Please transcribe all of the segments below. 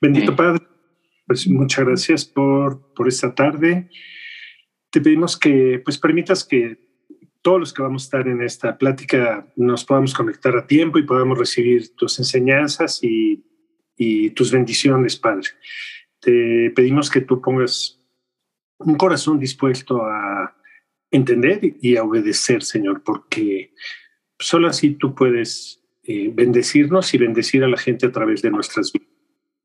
Bendito Padre, pues muchas gracias por, por esta tarde. Te pedimos que pues permitas que todos los que vamos a estar en esta plática nos podamos conectar a tiempo y podamos recibir tus enseñanzas y, y tus bendiciones, Padre. Te pedimos que tú pongas un corazón dispuesto a entender y a obedecer, Señor, porque solo así tú puedes eh, bendecirnos y bendecir a la gente a través de nuestras vidas.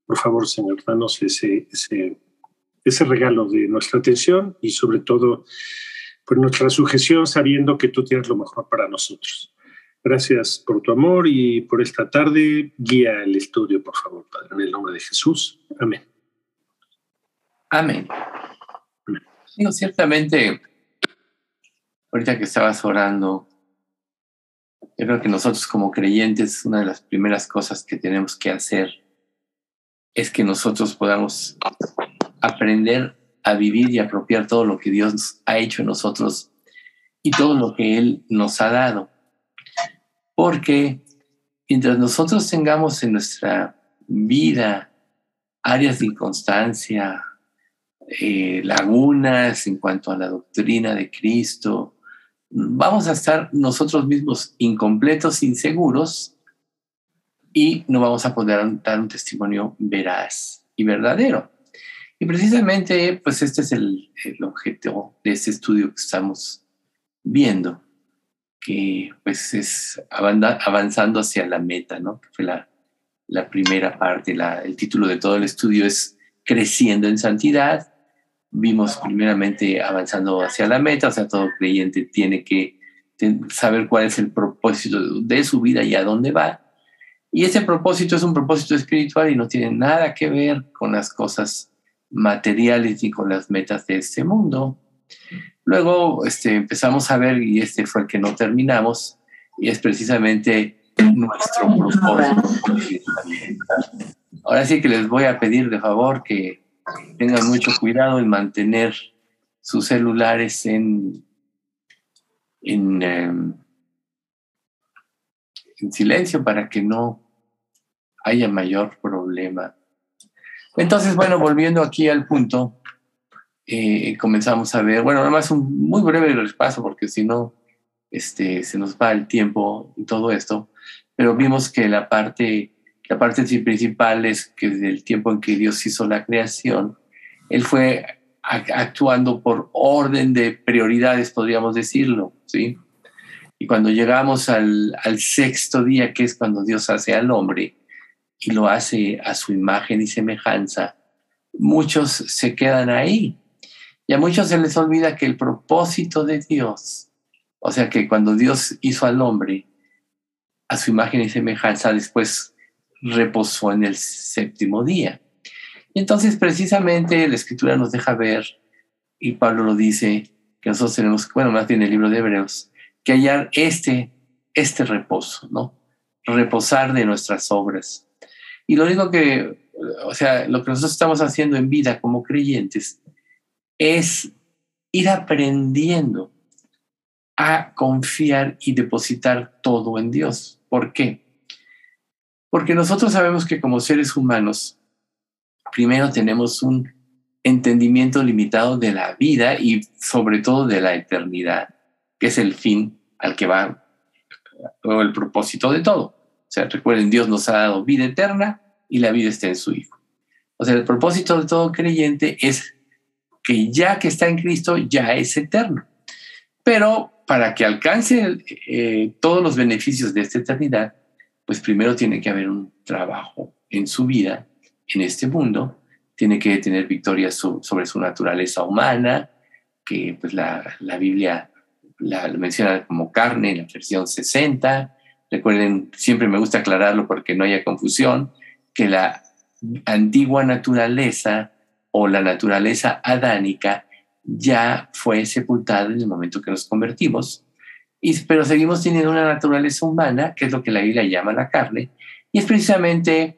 Por favor, Señor, danos ese, ese, ese regalo de nuestra atención y sobre todo por nuestra sujeción sabiendo que tú tienes lo mejor para nosotros. Gracias por tu amor y por esta tarde. Guía el estudio, por favor, Padre, en el nombre de Jesús. Amén. Amén. Digo, ciertamente, ahorita que estabas orando, yo creo que nosotros como creyentes, una de las primeras cosas que tenemos que hacer es que nosotros podamos aprender a vivir y apropiar todo lo que Dios ha hecho en nosotros y todo lo que Él nos ha dado. Porque mientras nosotros tengamos en nuestra vida áreas de inconstancia, eh, lagunas en cuanto a la doctrina de Cristo, vamos a estar nosotros mismos incompletos, inseguros, y no vamos a poder dar un testimonio veraz y verdadero. Y precisamente, pues este es el, el objeto de este estudio que estamos viendo, que pues es avanzando hacia la meta, ¿no? Que fue la, la primera parte, la, el título de todo el estudio es Creciendo en Santidad, vimos primeramente avanzando hacia la meta, o sea, todo creyente tiene que saber cuál es el propósito de su vida y a dónde va. Y ese propósito es un propósito espiritual y no tiene nada que ver con las cosas materiales ni con las metas de este mundo. Luego este, empezamos a ver, y este fue el que no terminamos, y es precisamente nuestro propósito. Ahora sí que les voy a pedir de favor que tengan mucho cuidado en mantener sus celulares en, en, em, en silencio para que no haya mayor problema. Entonces, bueno, volviendo aquí al punto, eh, comenzamos a ver, bueno, nada más un muy breve repaso, porque si no, este, se nos va el tiempo y todo esto, pero vimos que la parte la parte principal es que desde el tiempo en que Dios hizo la creación, Él fue actuando por orden de prioridades, podríamos decirlo, ¿sí? Y cuando llegamos al, al sexto día, que es cuando Dios hace al hombre y lo hace a su imagen y semejanza, muchos se quedan ahí. Y a muchos se les olvida que el propósito de Dios, o sea que cuando Dios hizo al hombre a su imagen y semejanza, después reposó en el séptimo día. Y entonces precisamente la escritura nos deja ver, y Pablo lo dice, que nosotros tenemos, bueno, más bien el libro de Hebreos, que hallar este, este reposo, ¿no? Reposar de nuestras obras. Y lo único que, o sea, lo que nosotros estamos haciendo en vida como creyentes es ir aprendiendo a confiar y depositar todo en Dios. ¿Por qué? Porque nosotros sabemos que como seres humanos, primero tenemos un entendimiento limitado de la vida y sobre todo de la eternidad, que es el fin al que va o el propósito de todo. O sea, recuerden, Dios nos ha dado vida eterna y la vida está en su Hijo. O sea, el propósito de todo creyente es que ya que está en Cristo, ya es eterno. Pero para que alcance eh, todos los beneficios de esta eternidad, pues primero tiene que haber un trabajo en su vida, en este mundo, tiene que tener victorias sobre su naturaleza humana, que pues la, la Biblia la, menciona como carne en la versión 60. Recuerden, siempre me gusta aclararlo porque no haya confusión, que la antigua naturaleza o la naturaleza adánica ya fue sepultada en el momento que nos convertimos pero seguimos teniendo una naturaleza humana, que es lo que la Biblia llama la carne, y es precisamente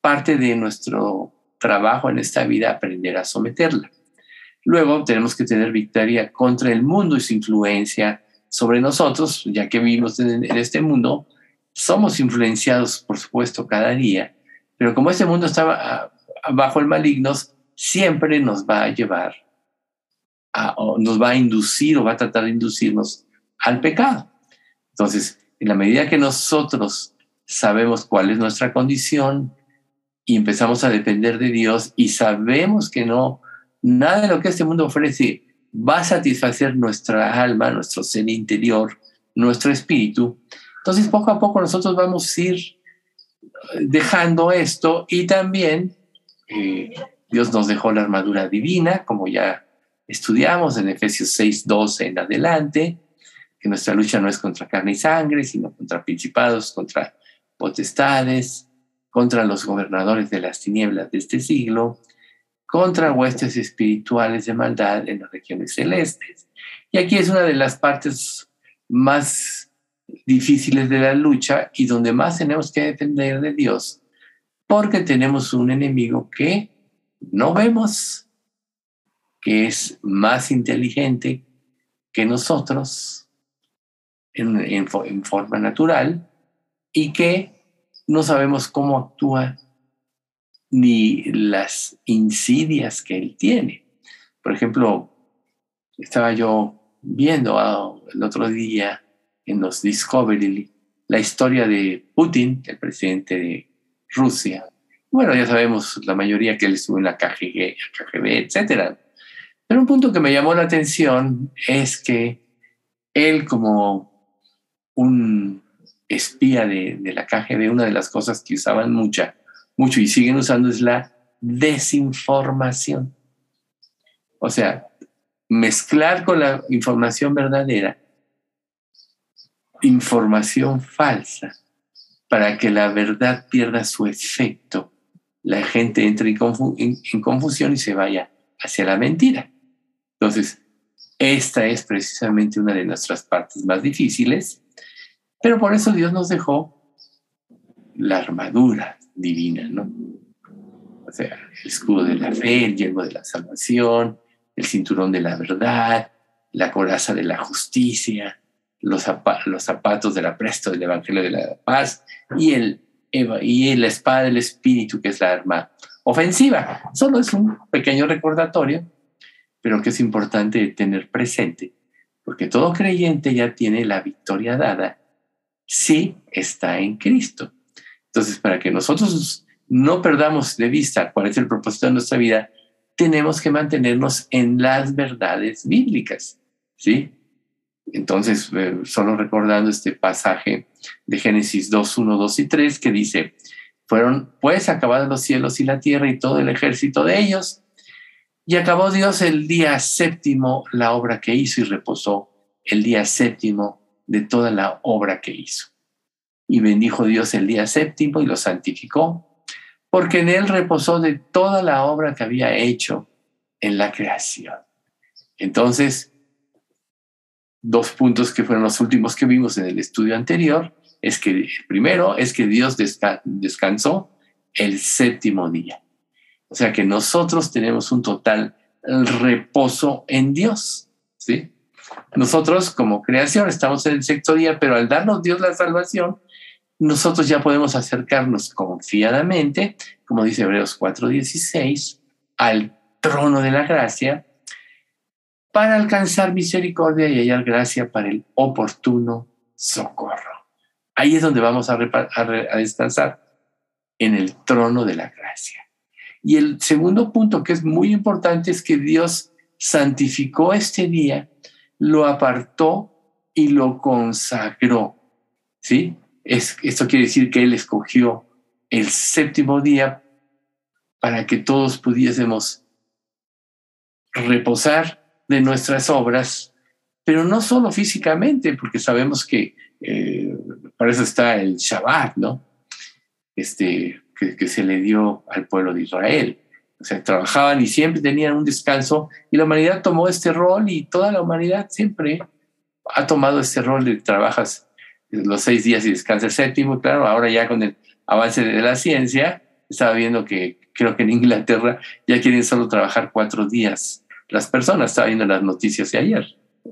parte de nuestro trabajo en esta vida aprender a someterla. Luego tenemos que tener victoria contra el mundo y su influencia sobre nosotros, ya que vivimos en, este mundo, somos influenciados, por supuesto, cada día, pero como este mundo estaba bajo el maligno siempre nos va a llevar, a, o nos va a inducir o va a tratar de inducirnos al pecado. Entonces, en la medida que nosotros sabemos cuál es nuestra condición y empezamos a depender de Dios y sabemos que no, nada de lo que este mundo ofrece va a satisfacer nuestra alma, nuestro ser interior, nuestro espíritu, entonces poco a poco nosotros vamos a ir dejando esto y también eh, Dios nos dejó la armadura divina, como ya estudiamos en Efesios 6, 12 en adelante, que nuestra lucha no es contra carne y sangre, sino contra principados, contra potestades, contra los gobernadores de las tinieblas de este siglo, contra huestes espirituales de maldad en las regiones celestes. Y aquí es una de las partes más difíciles de la lucha y donde más tenemos que depender de Dios, porque tenemos un enemigo que no vemos, que es más inteligente que nosotros en, forma natural y que no sabemos cómo actúa ni las insidias que él tiene. Por ejemplo, estaba yo viendo ah, el otro día en los Discovery la historia de Putin, el presidente de Rusia. Bueno, ya sabemos la mayoría que él estuvo en la KGB, KGB etc. Pero un punto que me llamó la atención es que él como un espía de, de la KGB, una de las cosas que usaban mucha, mucho y siguen usando es la desinformación. O sea, mezclar con la información verdadera información falsa para que la verdad pierda su efecto. La gente entre en, confusión y se vaya hacia la mentira. Entonces, esta es precisamente una de nuestras partes más difíciles, pero por eso Dios nos dejó la armadura divina, ¿no? O sea, el escudo de la fe, el yelmo de la salvación, el cinturón de la verdad, la coraza de la justicia, los, los zapatos del apresto del Evangelio de la Paz y, el, y la espada del Espíritu, que es la arma ofensiva. Solo es un pequeño recordatorio, pero que es importante tener presente, porque todo creyente ya tiene la victoria dada si está en Cristo. Entonces, para que nosotros no perdamos de vista cuál es el propósito de nuestra vida, tenemos que mantenernos en las verdades bíblicas, ¿sí? Entonces, eh, solo recordando este pasaje de Génesis 2, 1, 2 y 3 que dice, fueron pues acabados los cielos y la tierra y todo el ejército de ellos, y acabó Dios el día séptimo la obra que hizo y reposó el día séptimo de toda la obra que hizo. Y bendijo Dios el día séptimo y lo santificó, porque en él reposó de toda la obra que había hecho en la creación. Entonces, dos puntos que fueron los últimos que vimos en el estudio anterior, es que el primero es que Dios descansó el séptimo día. O sea que nosotros tenemos un total reposo en Dios, ¿sí? Nosotros como creación estamos en el sexto día, pero al darnos Dios la salvación, nosotros ya podemos acercarnos confiadamente, como dice Hebreos 4:16, al trono de la gracia para alcanzar misericordia y hallar gracia para el oportuno socorro. Ahí es donde vamos a, descansar, en el trono de la gracia. Y el segundo punto que es muy importante es que Dios santificó este día, lo apartó y lo consagró. ¿Sí? Es, esto quiere decir que Él escogió el séptimo día para que todos pudiésemos reposar de nuestras obras, pero no solo físicamente, porque sabemos que eh, para eso está el Shabbat, ¿no? Este, que, se le dio al pueblo de Israel. O sea, trabajaban y siempre tenían un descanso y la humanidad tomó este rol y toda la humanidad siempre ha tomado este rol de trabajas los seis días y descansa el séptimo. Claro, ahora ya con el avance de la ciencia, estaba viendo que creo que en Inglaterra ya quieren solo trabajar cuatro días las personas. Estaba viendo las noticias de ayer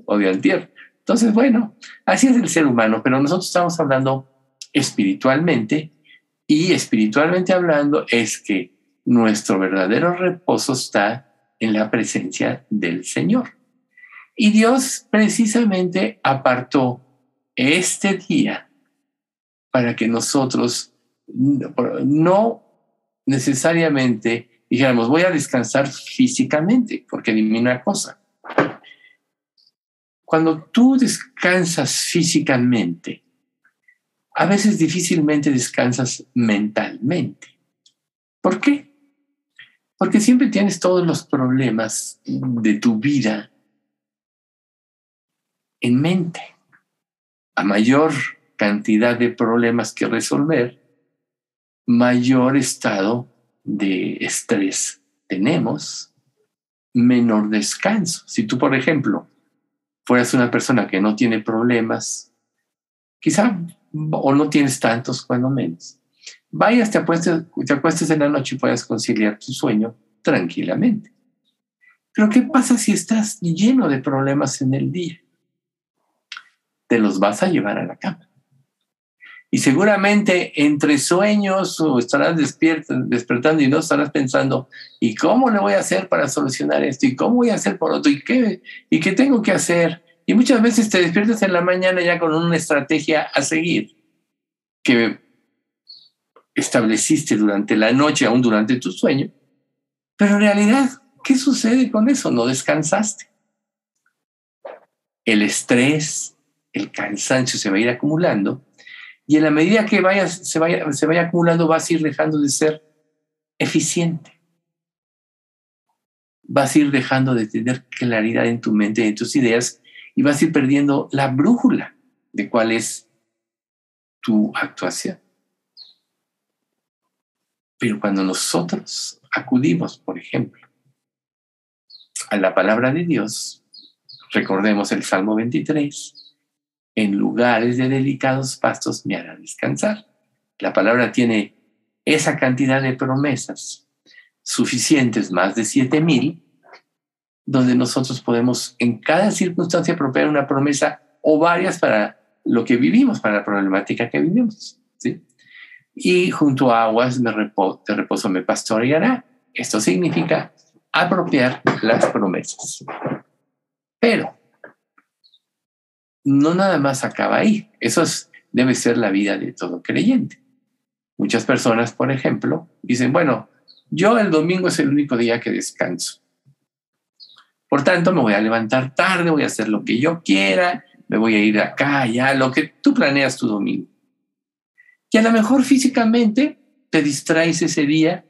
o de antier. Entonces, bueno, así es el ser humano, pero nosotros estamos hablando espiritualmente y espiritualmente hablando es que nuestro verdadero reposo está en la presencia del Señor. Y Dios precisamente apartó este día para que nosotros no necesariamente dijéramos, voy a descansar físicamente, porque dime una cosa. Cuando tú descansas físicamente, a veces difícilmente descansas mentalmente. ¿Por qué? Porque siempre tienes todos los problemas de tu vida en mente. A mayor cantidad de problemas que resolver, mayor estado de estrés tenemos, menor descanso. Si tú, por ejemplo, fueras una persona que no tiene problemas, quizá o no tienes tantos cuando menos, vayas, te acuestes, te acuestes en la noche y puedas conciliar tu sueño tranquilamente. Pero ¿qué pasa si estás lleno de problemas en el día? Te los vas a llevar a la cama. Y seguramente entre sueños o estarás despierto, despertando y no estarás pensando, ¿y cómo le voy a hacer para solucionar esto? ¿Y cómo voy a hacer por otro? ¿Y qué, ¿Y qué tengo que hacer? Y muchas veces te despiertas en la mañana ya con una estrategia a seguir que estableciste durante la noche, aún durante tu sueño. Pero en realidad, ¿qué sucede con eso? No descansaste. El estrés, el cansancio se va a ir acumulando y en la medida que vayas, se, vaya, se vaya acumulando, vas a ir dejando de ser eficiente. Vas a ir dejando de tener claridad en tu mente, en tus ideas, y vas a ir perdiendo la brújula de cuál es tu actuación. Pero cuando nosotros acudimos, por ejemplo, a la palabra de Dios, recordemos el Salmo 23, en lugares de delicados pastos me hará descansar. La palabra tiene esa cantidad de promesas suficientes, más de siete mil, donde nosotros podemos en cada circunstancia proponer una promesa o varias para lo que vivimos, para la problemática que vivimos. ¿sí? Y junto a aguas me reposo, de reposo me pastoreará. Esto significa apropiar las promesas. Pero no nada más acaba ahí. Eso debe ser la vida de todo creyente. Muchas personas, por ejemplo, dicen, bueno, yo el domingo es el único día que descanso. Por tanto, me voy a levantar tarde, voy a hacer lo que yo quiera, me voy a ir acá, allá, lo que tú planeas tu domingo. Y a lo mejor físicamente te distraes ese día,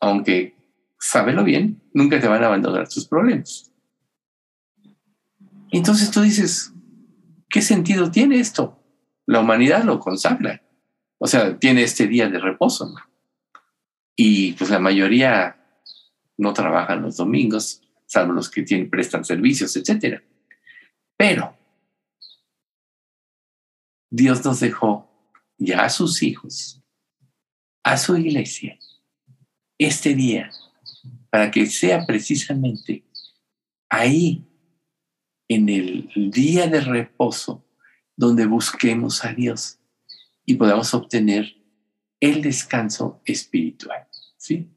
aunque, sábelo bien, nunca te van a abandonar tus problemas. Entonces tú dices, ¿qué sentido tiene esto? La humanidad lo consagra. O sea, tiene este día de reposo. Y pues la mayoría no trabajan los domingos, salvo los que tienen, prestan servicios, etc. Pero Dios nos dejó ya a sus hijos, a su iglesia, este día, para que sea precisamente ahí en el día de reposo donde busquemos a Dios y podamos obtener el descanso espiritual. ¿Sí?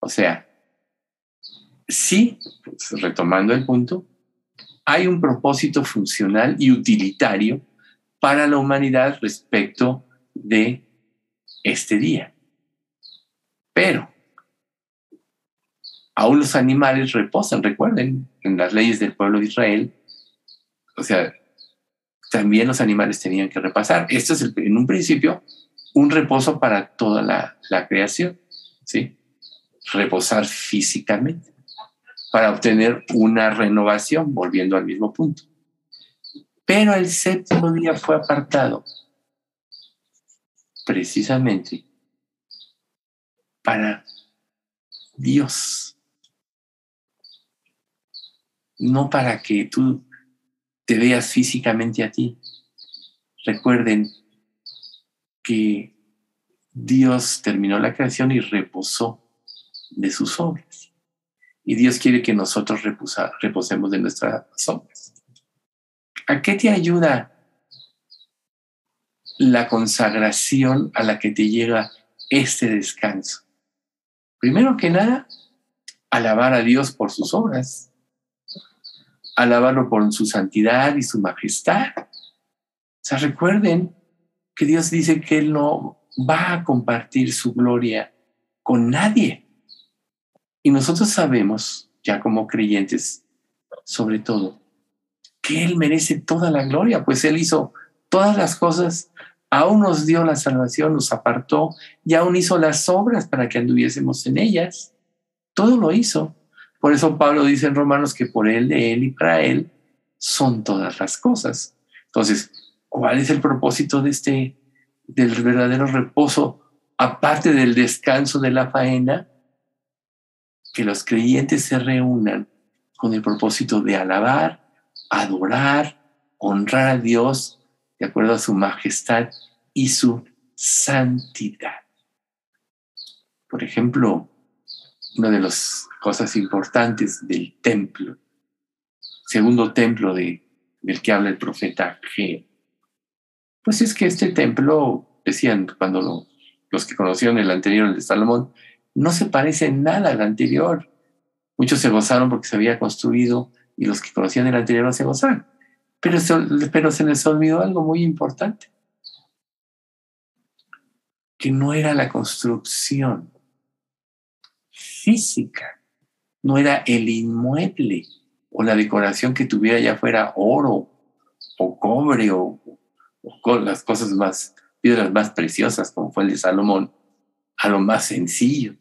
O sea, sí, pues, retomando el punto, hay un propósito funcional y utilitario para la humanidad respecto de este día. Pero aún los animales reposan, recuerden, en las leyes del pueblo de Israel, o sea, también los animales tenían que repasar. Esto es en un principio un reposo para toda la, la creación, ¿sí? Reposar físicamente para obtener una renovación, volviendo al mismo punto. Pero el séptimo día fue apartado precisamente para Dios no para que tú te veas físicamente a ti. Recuerden que Dios terminó la creación y reposó de sus obras. Y Dios quiere que nosotros reposemos de nuestras obras. ¿A qué te ayuda la consagración a la que te llega este descanso? Primero que nada, alabar a Dios por sus obras, alabarlo por su santidad y su majestad. O sea, recuerden que Dios dice que Él no va a compartir su gloria con nadie. Y nosotros sabemos, ya como creyentes, sobre todo, que Él merece toda la gloria, pues Él hizo todas las cosas, aún nos dio la salvación, nos apartó y aún hizo las obras para que anduviésemos en ellas. Todo lo hizo. Por eso Pablo dice en Romanos que por Él, de Él y para Él son todas las cosas. Entonces, ¿cuál es el propósito de este, del verdadero reposo, aparte del descanso de la faena? Que los creyentes se reúnan con el propósito de alabar, adorar, honrar a Dios de acuerdo a su majestad y su santidad. Por ejemplo, una de las cosas importantes del templo, segundo templo de, del que habla el profeta G, pues es que este templo, decían cuando los que conocieron el anterior, el de Salomón, no se parece nada al anterior. Muchos se gozaron porque se había construido y los que conocían el anterior no se gozaron. Pero pero se les olvidó algo muy importante, que no era la construcción física, no era el inmueble o la decoración que tuviera ya fuera oro o cobre o, o las cosas más, piedras más preciosas como fue el de Salomón, a lo más sencillo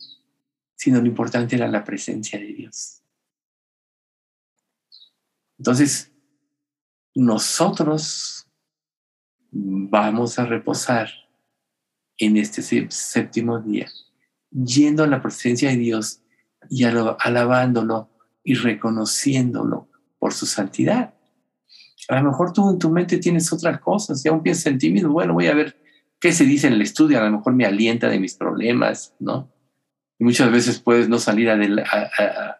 sino lo importante era la presencia de Dios. Entonces, nosotros vamos a reposar en este séptimo día, yendo a la presencia de Dios y alabándolo y reconociéndolo por su santidad. A lo mejor tú en tu mente tienes otras cosas, ya aún piensas en ti mismo, bueno, voy a ver qué se dice en el estudio, a lo mejor me alienta de mis problemas, ¿no? Y muchas veces puedes no salir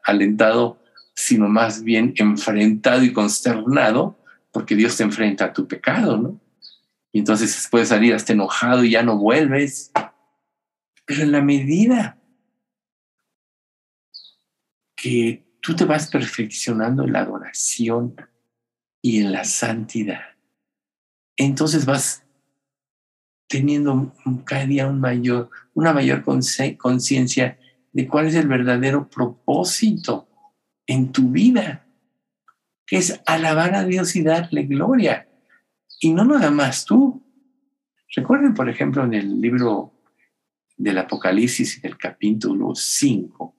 alentado, sino más bien enfrentado y consternado, porque Dios te enfrenta a tu pecado, ¿no? Y entonces puedes salir hasta enojado y ya no vuelves. Pero en la medida que tú te vas perfeccionando en la adoración y en la santidad, entonces vas teniendo cada día un mayor, una mayor conciencia de cuál es el verdadero propósito en tu vida, que es alabar a Dios y darle gloria. Y no nada más tú. Recuerden, por ejemplo, en el libro del Apocalipsis, del capítulo 5,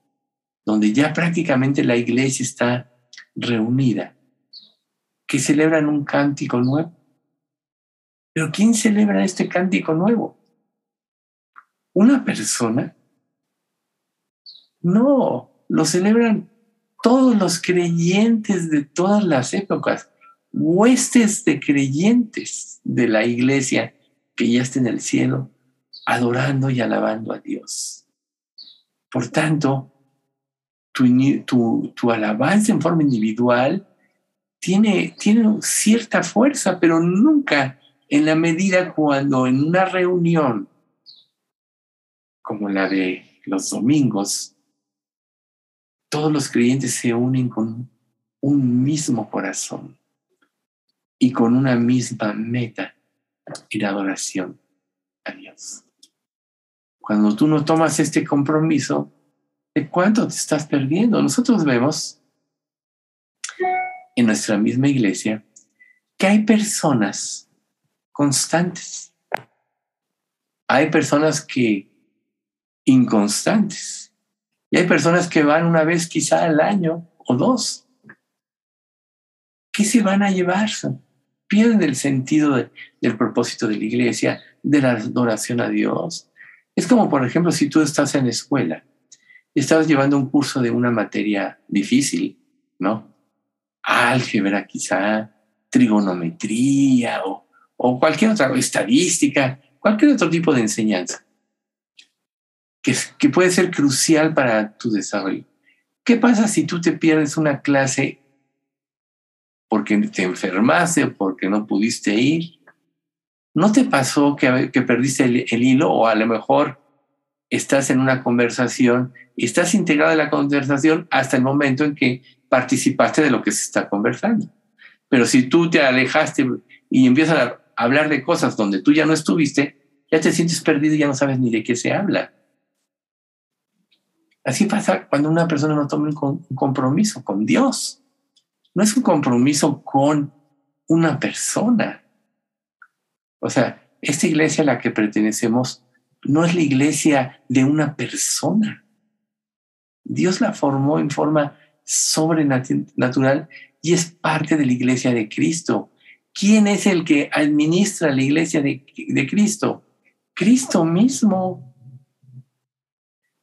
donde ya prácticamente la iglesia está reunida, que celebran un cántico nuevo. Pero ¿quién celebra este cántico nuevo? ¿Una persona? No, lo celebran todos los creyentes de todas las épocas, huestes de creyentes de la iglesia que ya está en el cielo, adorando y alabando a Dios. Por tanto, tu, alabanza en forma individual tiene, tiene cierta fuerza, pero nunca en la medida cuando en una reunión como la de los domingos, todos los creyentes se unen con un mismo corazón y con una misma meta la adoración a Dios. Cuando tú no tomas este compromiso, ¿de cuánto te estás perdiendo? Nosotros vemos en nuestra misma iglesia que hay personas constantes. Hay personas que inconstantes. Y hay personas que van una vez quizá al año o dos. ¿Qué se van a llevar? Pierden el sentido del propósito de la iglesia, de la adoración a Dios. Es como, por ejemplo, si tú estás en escuela y estás llevando un curso de una materia difícil, ¿no? Álgebra quizá, trigonometría o o cualquier otra estadística, cualquier otro tipo de enseñanza que, que puede ser crucial para tu desarrollo. ¿Qué pasa si tú te pierdes una clase porque te enfermaste o porque no pudiste ir? ¿No te pasó que, que perdiste el, el, hilo o a lo mejor estás en una conversación estás integrado en la conversación hasta el momento en que participaste de lo que se está conversando. Pero si tú te alejaste y empiezas a hablar de cosas donde tú ya no estuviste, ya te sientes perdido y ya no sabes ni de qué se habla. Así pasa cuando una persona no toma un compromiso con Dios. No es un compromiso con una persona. O sea, esta iglesia a la que pertenecemos no es la iglesia de una persona. Dios la formó en forma sobrenatural y es parte de la iglesia de Cristo. ¿Quién es el que administra la iglesia de, Cristo? Cristo mismo.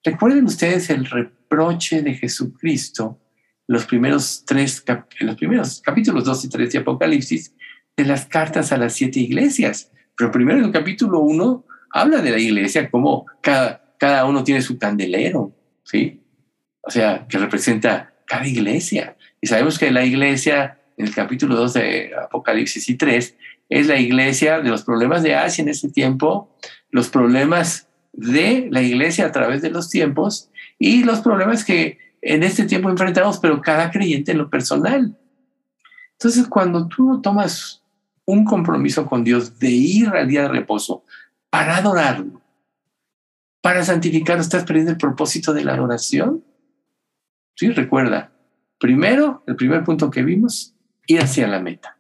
Recuerden ustedes el reproche de Jesucristo, los primeros tres, los primeros capítulos 2 y 3 de Apocalipsis, de las cartas a las siete iglesias. Pero primero en el capítulo 1 habla de la iglesia como cada, cada uno tiene su candelero, ¿sí? O sea, que representa cada iglesia. Y sabemos que la iglesia, en el capítulo 2 de Apocalipsis y 3, es la iglesia de los problemas de Asia en ese tiempo, los problemas de la iglesia a través de los tiempos y los problemas que en este tiempo enfrentamos, pero cada creyente en lo personal. Entonces, cuando tú tomas un compromiso con Dios de ir al día de reposo para adorarlo, para santificarlo, estás perdiendo el propósito de la adoración. Sí, recuerda, primero, el primer punto que vimos, ir hacia la meta.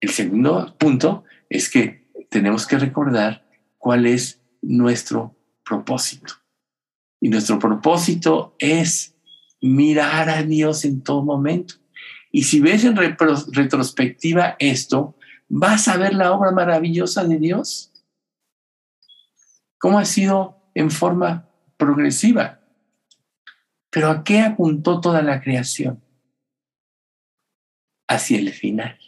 El segundo punto es que tenemos que recordar cuál es nuestro propósito. Y nuestro propósito es mirar a Dios en todo momento. Y si ves en retrospectiva esto, vas a ver la obra maravillosa de Dios. Cómo ha sido en forma progresiva. Pero ¿a qué apuntó toda la creación? Hacia el final.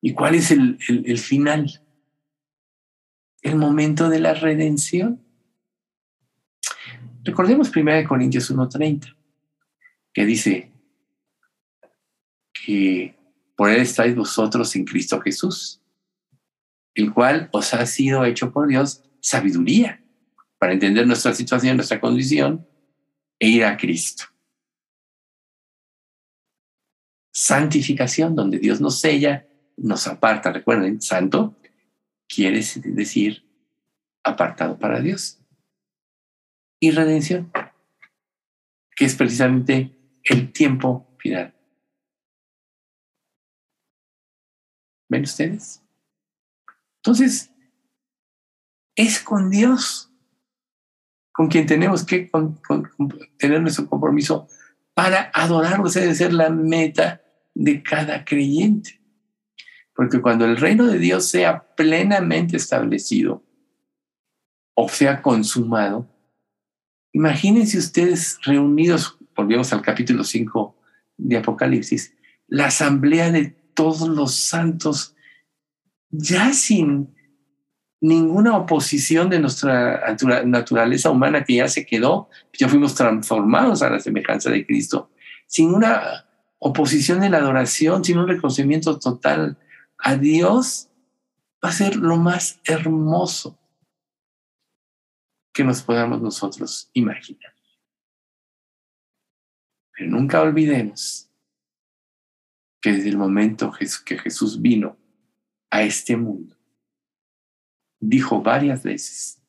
¿Y cuál es el, el final? El momento de la redención. Recordemos 1 Corintios 1.30, que dice que por él estáis vosotros en Cristo Jesús, el cual os ha sido hecho por Dios sabiduría para entender nuestra situación, nuestra condición e ir a Cristo. Santificación, donde Dios nos sella, nos aparta. Recuerden, santo quiere decir apartado para Dios y redención, que es precisamente el tiempo final. ¿Ven ustedes? Entonces, es con Dios con quien tenemos que tener nuestro compromiso para adorarlo. Esa debe ser la meta de cada creyente. Porque cuando el reino de Dios sea plenamente establecido o sea consumado, Imagínense ustedes reunidos, volvemos al capítulo 5 de Apocalipsis, la asamblea de todos los santos, ya sin ninguna oposición de nuestra naturaleza humana que ya se quedó, ya fuimos transformados a la semejanza de Cristo, sin una oposición de la adoración, sin un reconocimiento total a Dios, va a ser lo más hermoso que nos podamos nosotros imaginar. Pero nunca olvidemos que desde el momento que Jesús vino a este mundo, dijo varias veces,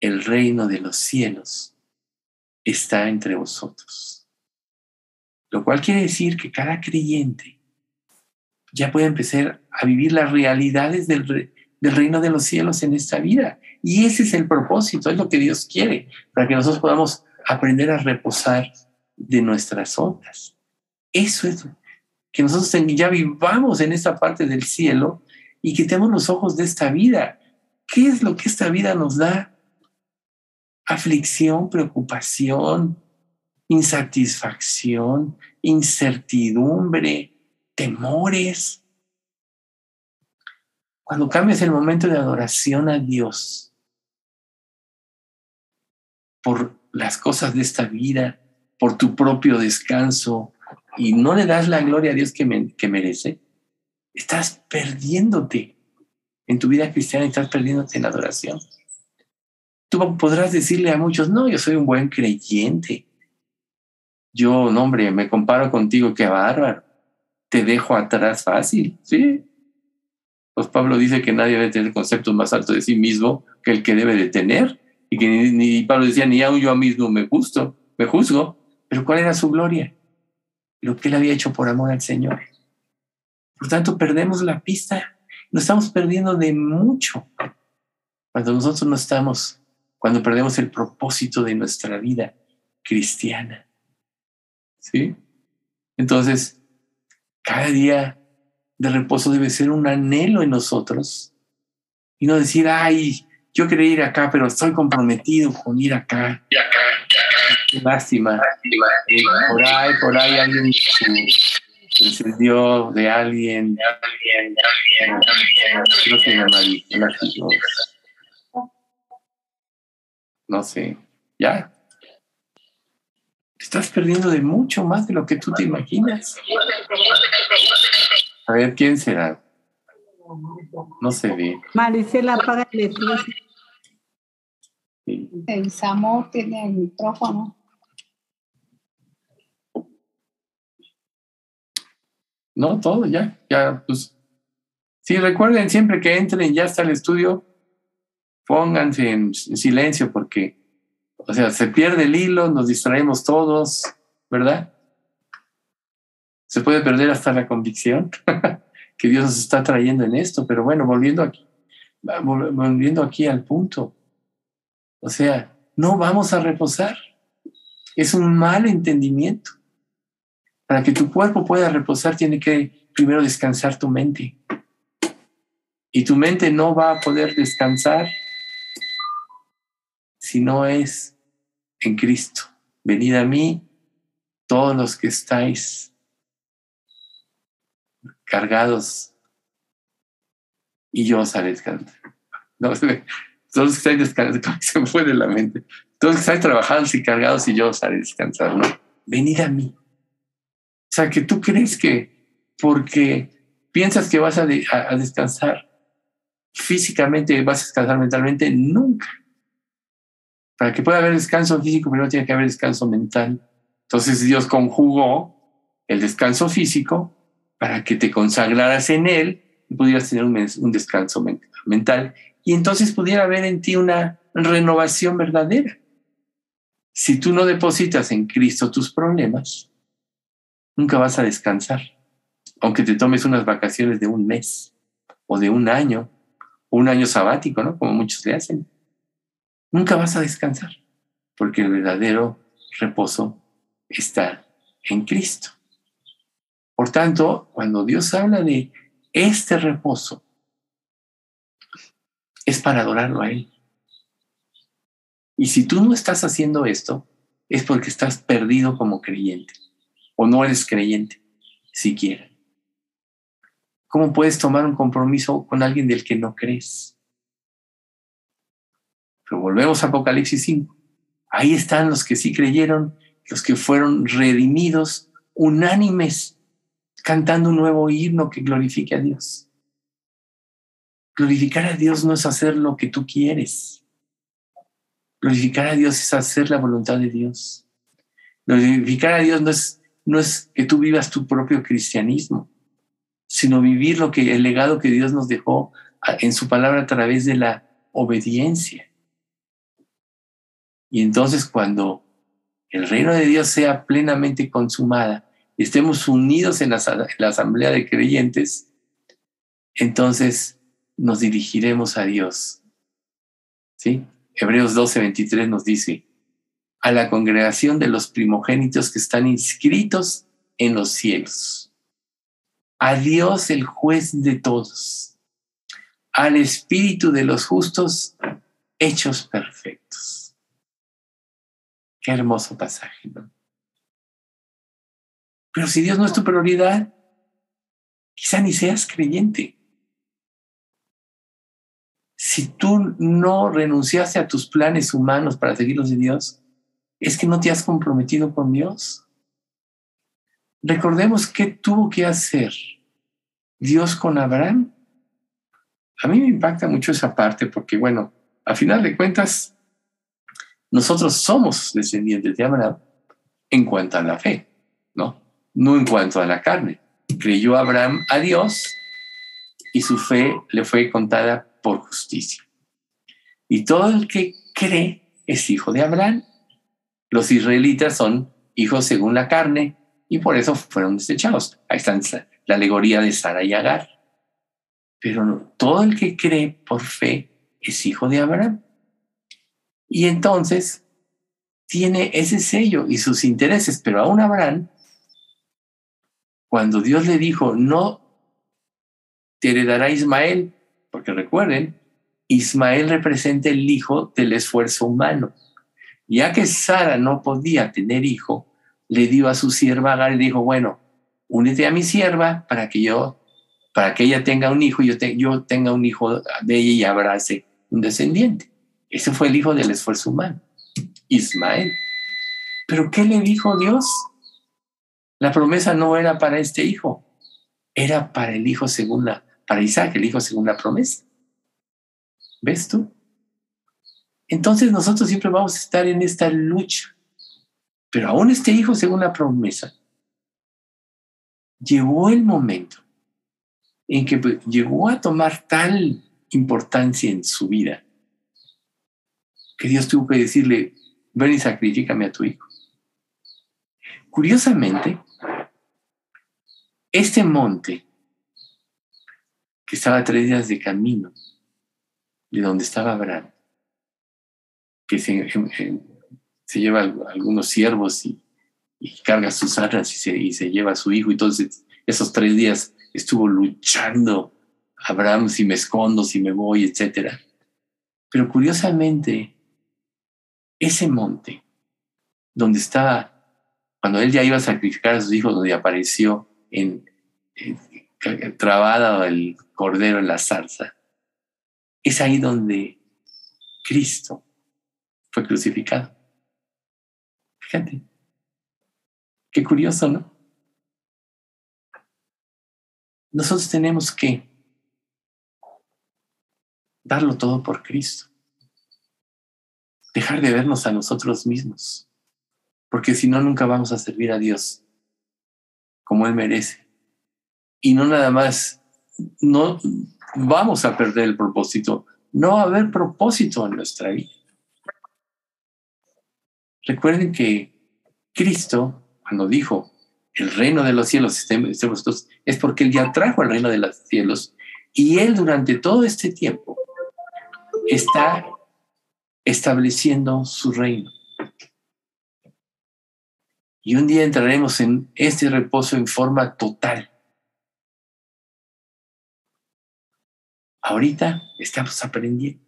el reino de los cielos está entre vosotros. Lo cual quiere decir que cada creyente ya puede empezar a vivir las realidades del, reino de los cielos en esta vida. Y ese es el propósito, es lo que Dios quiere, para que nosotros podamos aprender a reposar de nuestras ondas. Eso es que nosotros ya vivamos en esta parte del cielo y quitemos los ojos de esta vida. ¿Qué es lo que esta vida nos da? Aflicción, preocupación, insatisfacción, incertidumbre, temores. Cuando cambias el momento de adoración a Dios por las cosas de esta vida, por tu propio descanso, y no le das la gloria a Dios que, merece, estás perdiéndote en tu vida cristiana estás perdiéndote en la adoración. Tú podrás decirle a muchos, no, yo soy un buen creyente. Yo, no, hombre, me comparo contigo, qué bárbaro. Te dejo atrás fácil, ¿sí? Pues Pablo dice que nadie debe tener conceptos más altos de sí mismo que el que debe de tener. Y que ni, Pablo decía, ni aún yo mismo me gusto, me juzgo. Pero ¿cuál era su gloria? Lo que él había hecho por amor al Señor. Por tanto, perdemos la pista. Nos estamos perdiendo de mucho cuando nosotros no estamos, cuando perdemos el propósito de nuestra vida cristiana. ¿Sí? Entonces, cada día de reposo debe ser un anhelo en nosotros y no decir, ay, yo quería ir acá, pero estoy comprometido con ir acá. Y acá, lástima. Eh, por ahí, por ahí alguien encendió de alguien, de alguien, de alguien, no No sé, ya. estás perdiendo de mucho más de lo que tú te imaginas. A ver, ¿quién será? No se ve. Maricela, apaga el El Samor tiene el micrófono. No, todo ya, ya, pues. Sí, recuerden siempre que entren, ya está el estudio, pónganse en, silencio porque, o sea, se pierde el hilo, nos distraemos todos, ¿verdad? Se puede perder hasta la convicción que Dios nos está trayendo en esto, pero bueno, volviendo aquí, volviendo aquí al punto. O sea, no vamos a reposar. Es un mal entendimiento. Para que tu cuerpo pueda reposar, tiene que primero descansar tu mente. Y tu mente no va a poder descansar si no es en Cristo. Venid a mí, todos los que estáis cargados, y yo os haré descansar. todos los que estáis descansados, se me fue de la mente. Todos los que estáis trabajados y cargados, y yo os haré descansar. ¿no? Venid a mí. Sea, que tú crees que porque piensas que vas a, a descansar físicamente, vas a descansar mentalmente, nunca. Para que pueda haber descanso físico, primero tiene que haber descanso mental. Entonces Dios conjugó el descanso físico para que te consagraras en Él y pudieras tener un, descanso mental. Y entonces pudiera haber en ti una renovación verdadera. Si tú no depositas en Cristo tus problemas, nunca vas a descansar, aunque te tomes unas vacaciones de un mes o de un año, un año sabático, ¿no? Como muchos le hacen. Nunca vas a descansar, porque el verdadero reposo está en Cristo. Por tanto, cuando Dios habla de este reposo, es para adorarlo a Él. Y si tú no estás haciendo esto, es porque estás perdido como creyente o no eres creyente siquiera. ¿Cómo puedes tomar un compromiso con alguien del que no crees? Pero volvemos a Apocalipsis 5. Ahí están los que sí creyeron, los que fueron redimidos, unánimes cantando un nuevo himno que glorifique a Dios. Glorificar a Dios no es hacer lo que tú quieres. Glorificar a Dios es hacer la voluntad de Dios. Glorificar a Dios no es, no es que tú vivas tu propio cristianismo, sino vivir lo que el legado que Dios nos dejó en su palabra a través de la obediencia. Y entonces cuando el reino de Dios sea plenamente consumada, estemos unidos en la, asamblea de creyentes, entonces nos dirigiremos a Dios. ¿Sí? Hebreos 12, 23 nos dice, a la congregación de los primogénitos que están inscritos en los cielos, a Dios el juez de todos, al espíritu de los justos hechos perfectos. Qué hermoso pasaje, ¿no? Pero si Dios no es tu prioridad, quizá ni seas creyente. Si tú no renunciaste a tus planes humanos para seguir los de Dios, es que no te has comprometido con Dios. Recordemos qué tuvo que hacer Dios con Abraham. A mí me impacta mucho esa parte porque, bueno, a final de cuentas, nosotros somos descendientes de Abraham en cuanto a la fe, ¿no? No en cuanto a la carne. Creyó Abraham a Dios y su fe le fue contada por justicia. Y todo el que cree es hijo de Abraham. Los israelitas son hijos según la carne y por eso fueron desechados. Ahí está la alegoría de Sara y Agar. Pero todo el que cree por fe es hijo de Abraham. Y entonces tiene ese sello y sus intereses, pero aún Abraham, cuando Dios le dijo, no te heredará Ismael, porque recuerden, Ismael representa el hijo del esfuerzo humano. Ya que Sara no podía tener hijo, le dio a su sierva Agar y dijo, bueno, únete a mi sierva para que yo, para que ella tenga un hijo yo, yo tenga un hijo de ella y abrace un descendiente. Ese fue el hijo del esfuerzo humano, Ismael. Pero ¿qué le dijo Dios? La promesa no era para este hijo, era para el hijo según la, para Isaac, el hijo según la promesa. ¿Ves tú? Entonces nosotros siempre vamos a estar en esta lucha. Pero aún este hijo según la promesa, llegó el momento en que pues, llegó a tomar tal importancia en su vida que Dios tuvo que decirle, ven y sacrifícame a tu hijo. Curiosamente, este monte, que estaba a tres días de camino de donde estaba Abraham, que se, lleva algunos siervos y, carga sus arras y se, y se lleva a su hijo, entonces esos tres días estuvo luchando Abraham si me escondo, si me voy, etc. Pero curiosamente, ese monte donde estaba, cuando él ya iba a sacrificar a sus hijos, donde apareció en, trabado el cordero en la zarza, es ahí donde Cristo fue crucificado. Fíjate, qué curioso, ¿no? Nosotros tenemos que darlo todo por Cristo dejar de vernos a nosotros mismos, porque si no, nunca vamos a servir a Dios como Él merece. Y no nada más, no vamos a perder el propósito, no va a haber propósito en nuestra vida. Recuerden que Cristo, cuando dijo, el reino de los cielos es porque Él ya trajo el reino de los cielos y Él durante todo este tiempo está estableciendo su reino. Y un día entraremos en este reposo en forma total. Ahorita estamos aprendiendo.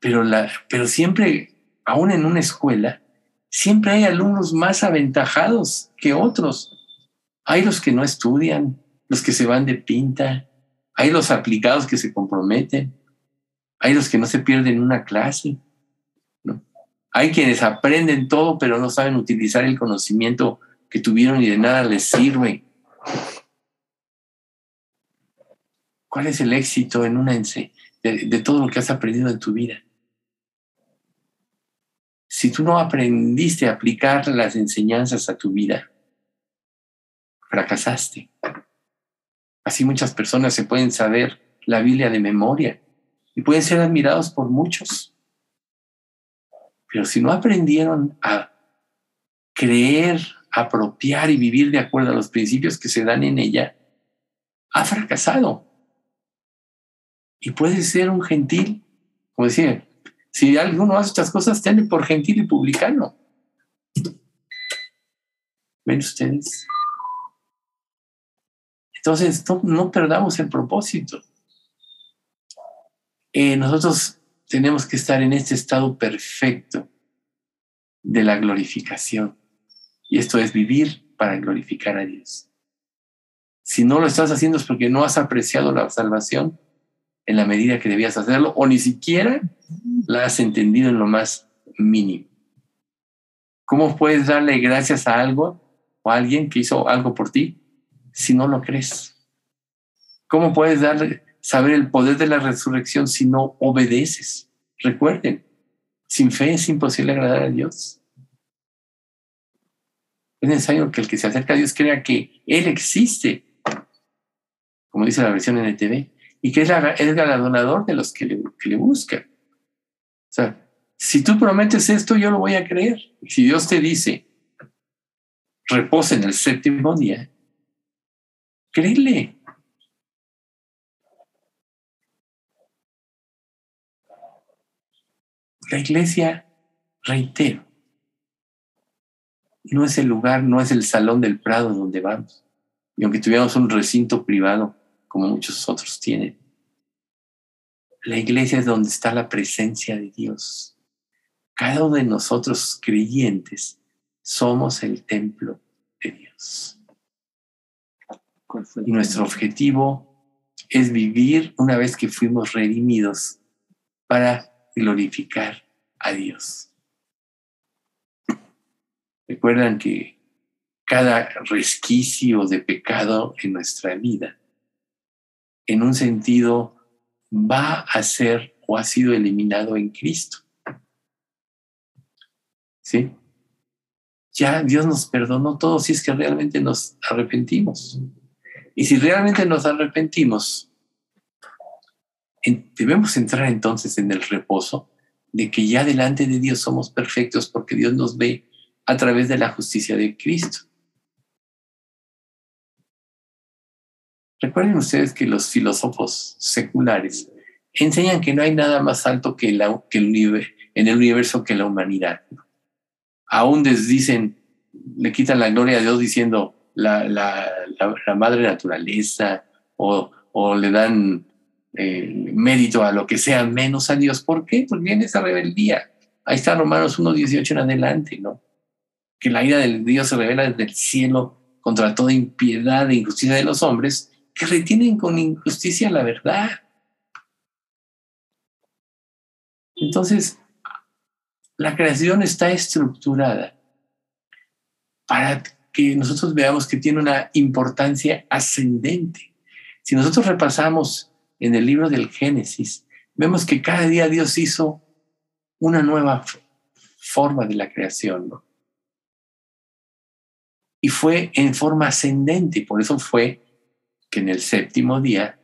Pero, la, pero siempre, aún en una escuela, siempre hay alumnos más aventajados que otros. Hay los que no estudian, los que se van de pinta, hay los aplicados que se comprometen, hay los que no se pierden una clase. ¿no? Hay quienes aprenden todo, pero no saben utilizar el conocimiento que tuvieron y de nada les sirve. ¿Cuál es el éxito en una de, de todo lo que has aprendido en tu vida? Si tú no aprendiste a aplicar las enseñanzas a tu vida, fracasaste. Así muchas personas se pueden saber la Biblia de memoria, y pueden ser admirados por muchos. Pero si no aprendieron a creer, apropiar y vivir de acuerdo a los principios que se dan en ella, ha fracasado. Y puede ser un gentil, como decía, si alguno hace estas cosas, tiene por gentil y publicano. ¿Ven ustedes? Entonces, no perdamos el propósito. Eh, nosotros tenemos que estar en este estado perfecto de la glorificación. Y esto es vivir para glorificar a Dios. Si no lo estás haciendo es porque no has apreciado la salvación en la medida que debías hacerlo o ni siquiera la has entendido en lo más mínimo. ¿Cómo puedes darle gracias a algo o a alguien que hizo algo por ti si no lo crees? ¿Cómo puedes darle saber el poder de la resurrección si no obedeces. Recuerden, Sin fe es imposible agradar a Dios. Es necesario que el que se acerca a Dios crea que Él existe, como dice la versión NTV, y que es el galardonador de los que le buscan. O sea, si tú prometes esto, yo lo voy a creer. Si Dios te dice, reposa en el séptimo día, créele. La iglesia, reitero, no es el lugar, no es el salón del Prado donde vamos. Y aunque tuviéramos un recinto privado, como muchos otros tienen, la iglesia es donde está la presencia de Dios. Cada uno de nosotros creyentes somos el templo de Dios. Y nuestro objetivo es vivir una vez que fuimos redimidos para glorificar a Dios. Recuerdan que cada resquicio de pecado en nuestra vida, en un sentido, va a ser o ha sido eliminado en Cristo. ¿Sí? Ya Dios nos perdonó todo si es que realmente nos arrepentimos. Y si realmente nos arrepentimos, debemos entrar entonces en el reposo de que ya delante de Dios somos perfectos porque Dios nos ve a través de la justicia de Cristo. Recuerden ustedes que los filósofos seculares enseñan que no hay nada más alto que, el, en el universo que la humanidad. Aún les dicen, le quitan la gloria a Dios diciendo la, madre naturaleza o, le dan eh, mérito a lo que sea menos a Dios. ¿Por qué? Porque viene esa rebeldía. Ahí está Romanos 1.18 en adelante, ¿no? Que la ira del Dios se revela desde el cielo contra toda impiedad e injusticia de los hombres que retienen con injusticia la verdad. Entonces, la creación está estructurada para que nosotros veamos que tiene una importancia ascendente. Si nosotros repasamos en el libro del Génesis, vemos que cada día Dios hizo una nueva forma de la creación. Y fue en forma ascendente, por eso fue que en el séptimo día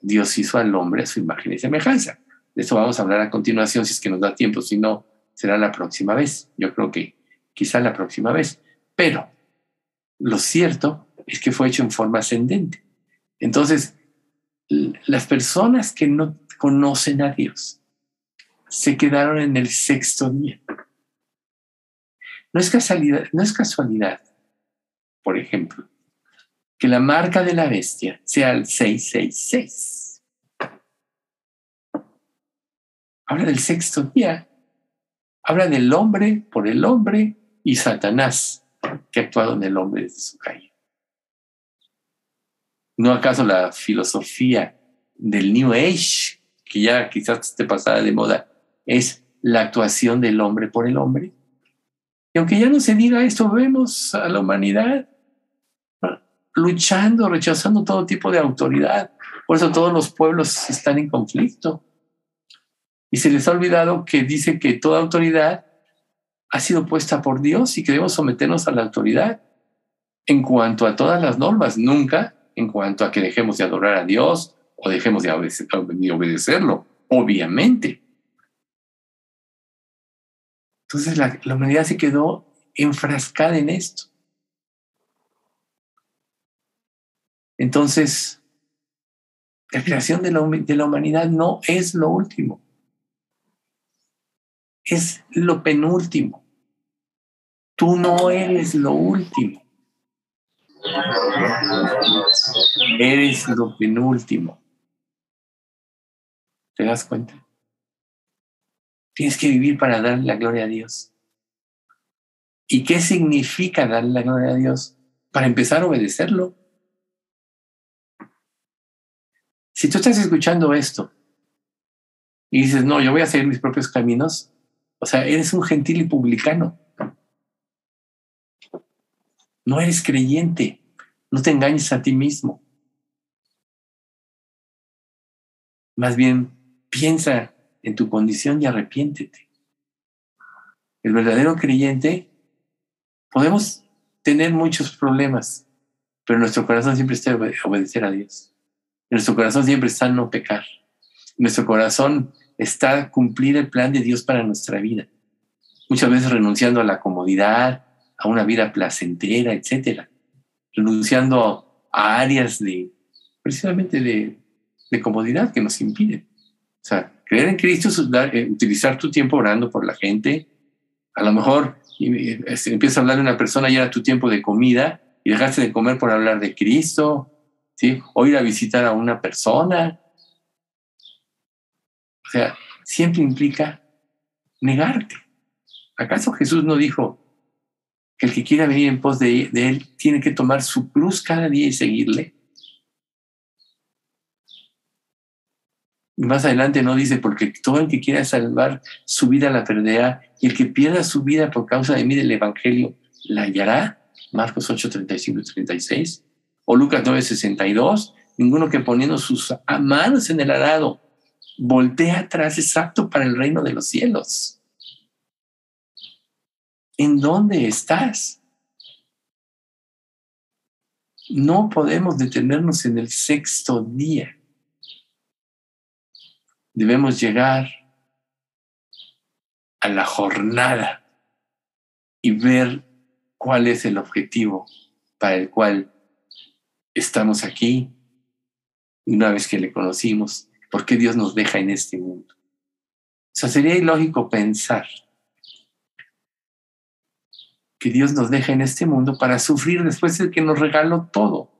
Dios hizo al hombre a su imagen y semejanza. De eso vamos a hablar a continuación, si es que nos da tiempo, si no, será la próxima vez. Yo creo que quizá la próxima vez. Pero lo cierto es que fue hecho en forma ascendente. Entonces, las personas que no conocen a Dios se quedaron en el sexto día. No es casualidad, no es casualidad, por ejemplo, que la marca de la bestia sea el 666. Habla del sexto día. Habla del hombre por el hombre y Satanás que ha actuado en el hombre desde su calle. ¿No acaso la filosofía del New Age, que ya quizás esté pasada de moda, es la actuación del hombre por el hombre? Y aunque ya no se diga esto, vemos a la humanidad luchando, rechazando todo tipo de autoridad. Por eso todos los pueblos están en conflicto. Y se les ha olvidado que dice que toda autoridad ha sido puesta por Dios y que debemos someternos a la autoridad en cuanto a todas las normas. Nunca en cuanto a que dejemos de adorar a Dios o dejemos de, obedecerlo, obviamente. Entonces la, humanidad se quedó enfrascada en esto. Entonces, la creación de la, de la humanidad no es lo último, es lo penúltimo. Tú no eres lo último. Eres lo penúltimo. ¿Te das cuenta? Tienes que vivir para darle la gloria a Dios. ¿Y qué significa darle la gloria a Dios? Para empezar a obedecerlo. Si tú estás escuchando esto y dices, no, yo voy a seguir mis propios caminos, o sea, eres un gentil y publicano. No eres creyente. No te engañes a ti mismo. Más bien, piensa en tu condición y arrepiéntete. el verdadero creyente, podemos tener muchos problemas, pero nuestro corazón siempre está obedecer a Dios. Nuestro corazón siempre está no pecar. nuestro corazón está cumplir el plan de Dios para nuestra vida. Muchas veces renunciando a la comodidad, a una vida placentera, etcétera. Renunciando a áreas de, precisamente de, comodidad que nos impiden. O sea, creer en Cristo es eh, utilizar tu tiempo orando por la gente. A lo mejor empiezas a hablar de una persona y era tu tiempo de comida y dejaste de comer por hablar de Cristo, ¿sí? O ir a visitar a una persona. O sea, siempre implica negarte. ¿Acaso Jesús no dijo que el que quiera venir en pos de, de Él tiene que tomar su cruz cada día y seguirle? más adelante no dice, porque todo el que quiera salvar su vida la perderá, y el que pierda su vida por causa de mí del Evangelio la hallará. Marcos 8, 35 y 36. O Lucas 9, 62. Ninguno que poniendo sus manos en el arado voltea atrás es apto para el reino de los cielos. ¿En dónde estás? No podemos detenernos en el sexto día debemos llegar a la jornada y ver cuál es el objetivo para el cual estamos aquí una vez que le conocimos, por qué Dios nos deja en este mundo. O sea, sería ilógico pensar que Dios nos deja en este mundo para sufrir después de que nos regaló todo.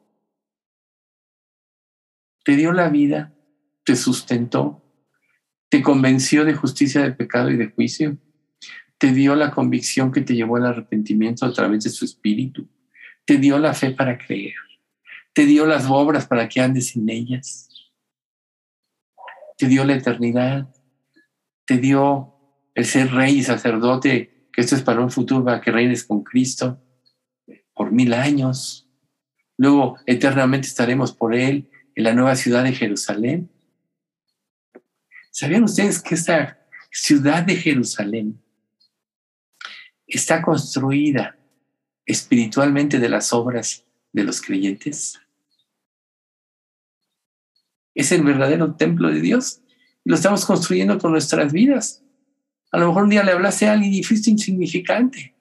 Te dio la vida, te sustentó, te convenció de justicia, de pecado y de juicio. Te dio la convicción que te llevó al arrepentimiento a través de su espíritu. Te dio la fe para creer. Te dio las obras para que andes en ellas. Te dio la eternidad. Te dio el ser rey y sacerdote, que esto es para un futuro, para que reines con Cristo por mil años. Luego eternamente estaremos por Él en la nueva ciudad de Jerusalén ¿Sabían ustedes que esta ciudad de Jerusalén está construida espiritualmente de las obras de los creyentes? Es el verdadero templo de Dios. Lo estamos construyendo con nuestras vidas. A lo mejor un día le hablaste a alguien y insignificante.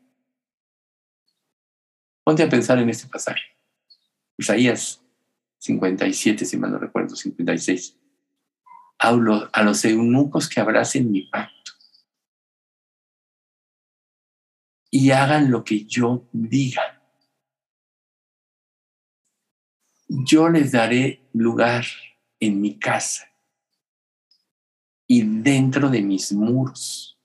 Ponte a pensar en este pasaje. Isaías 57, si mal no recuerdo, 56 a los, eunucos que abracen mi pacto y hagan lo que yo diga. Yo les daré lugar en mi casa y dentro de mis muros.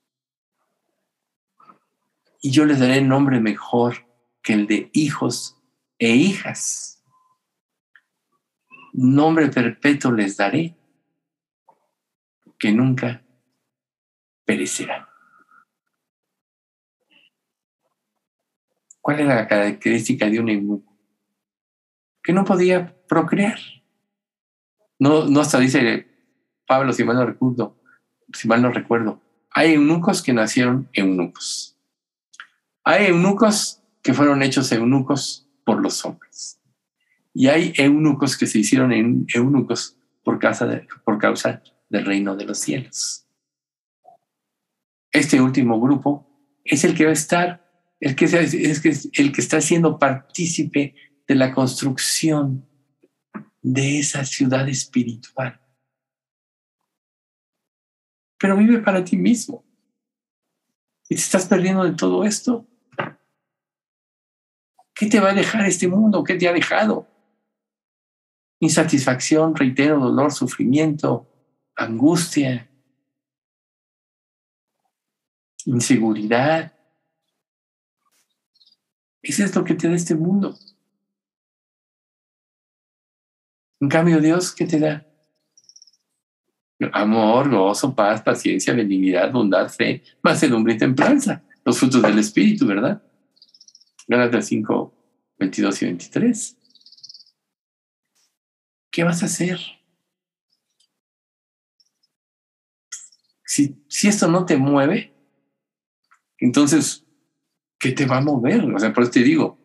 Y yo les daré nombre mejor que el de hijos e hijas. Nombre perpetuo les daré que nunca perecerá. ¿Cuál era la característica de un eunuco? Que no podía procrear. No, no hasta dice Pablo, si mal no recuerdo, si mal no recuerdo, hay eunucos que nacieron eunucos. Hay eunucos que fueron hechos eunucos por los hombres. Y hay eunucos que se hicieron eunucos por causa de, por causa del reino de los cielos. Este último grupo es el que va a estar, el que, es el que está siendo partícipe de la construcción de esa ciudad espiritual. Pero vive para ti mismo. ¿Y te estás perdiendo de todo esto? ¿Qué te va a dejar este mundo? ¿Qué te ha dejado? Insatisfacción, reitero, dolor, sufrimiento, angustia, inseguridad. Eso es lo que te da este mundo. En cambio, Dios, ¿qué te da? Amor, gozo, paz, paciencia, benignidad, bondad, fe, mansedumbre y templanza. Los frutos del Espíritu, ¿verdad? Gálatas 5, 22 y 23. ¿Qué vas a hacer? si, esto no te mueve, Entonces, ¿qué te va a mover? O sea, por eso te digo,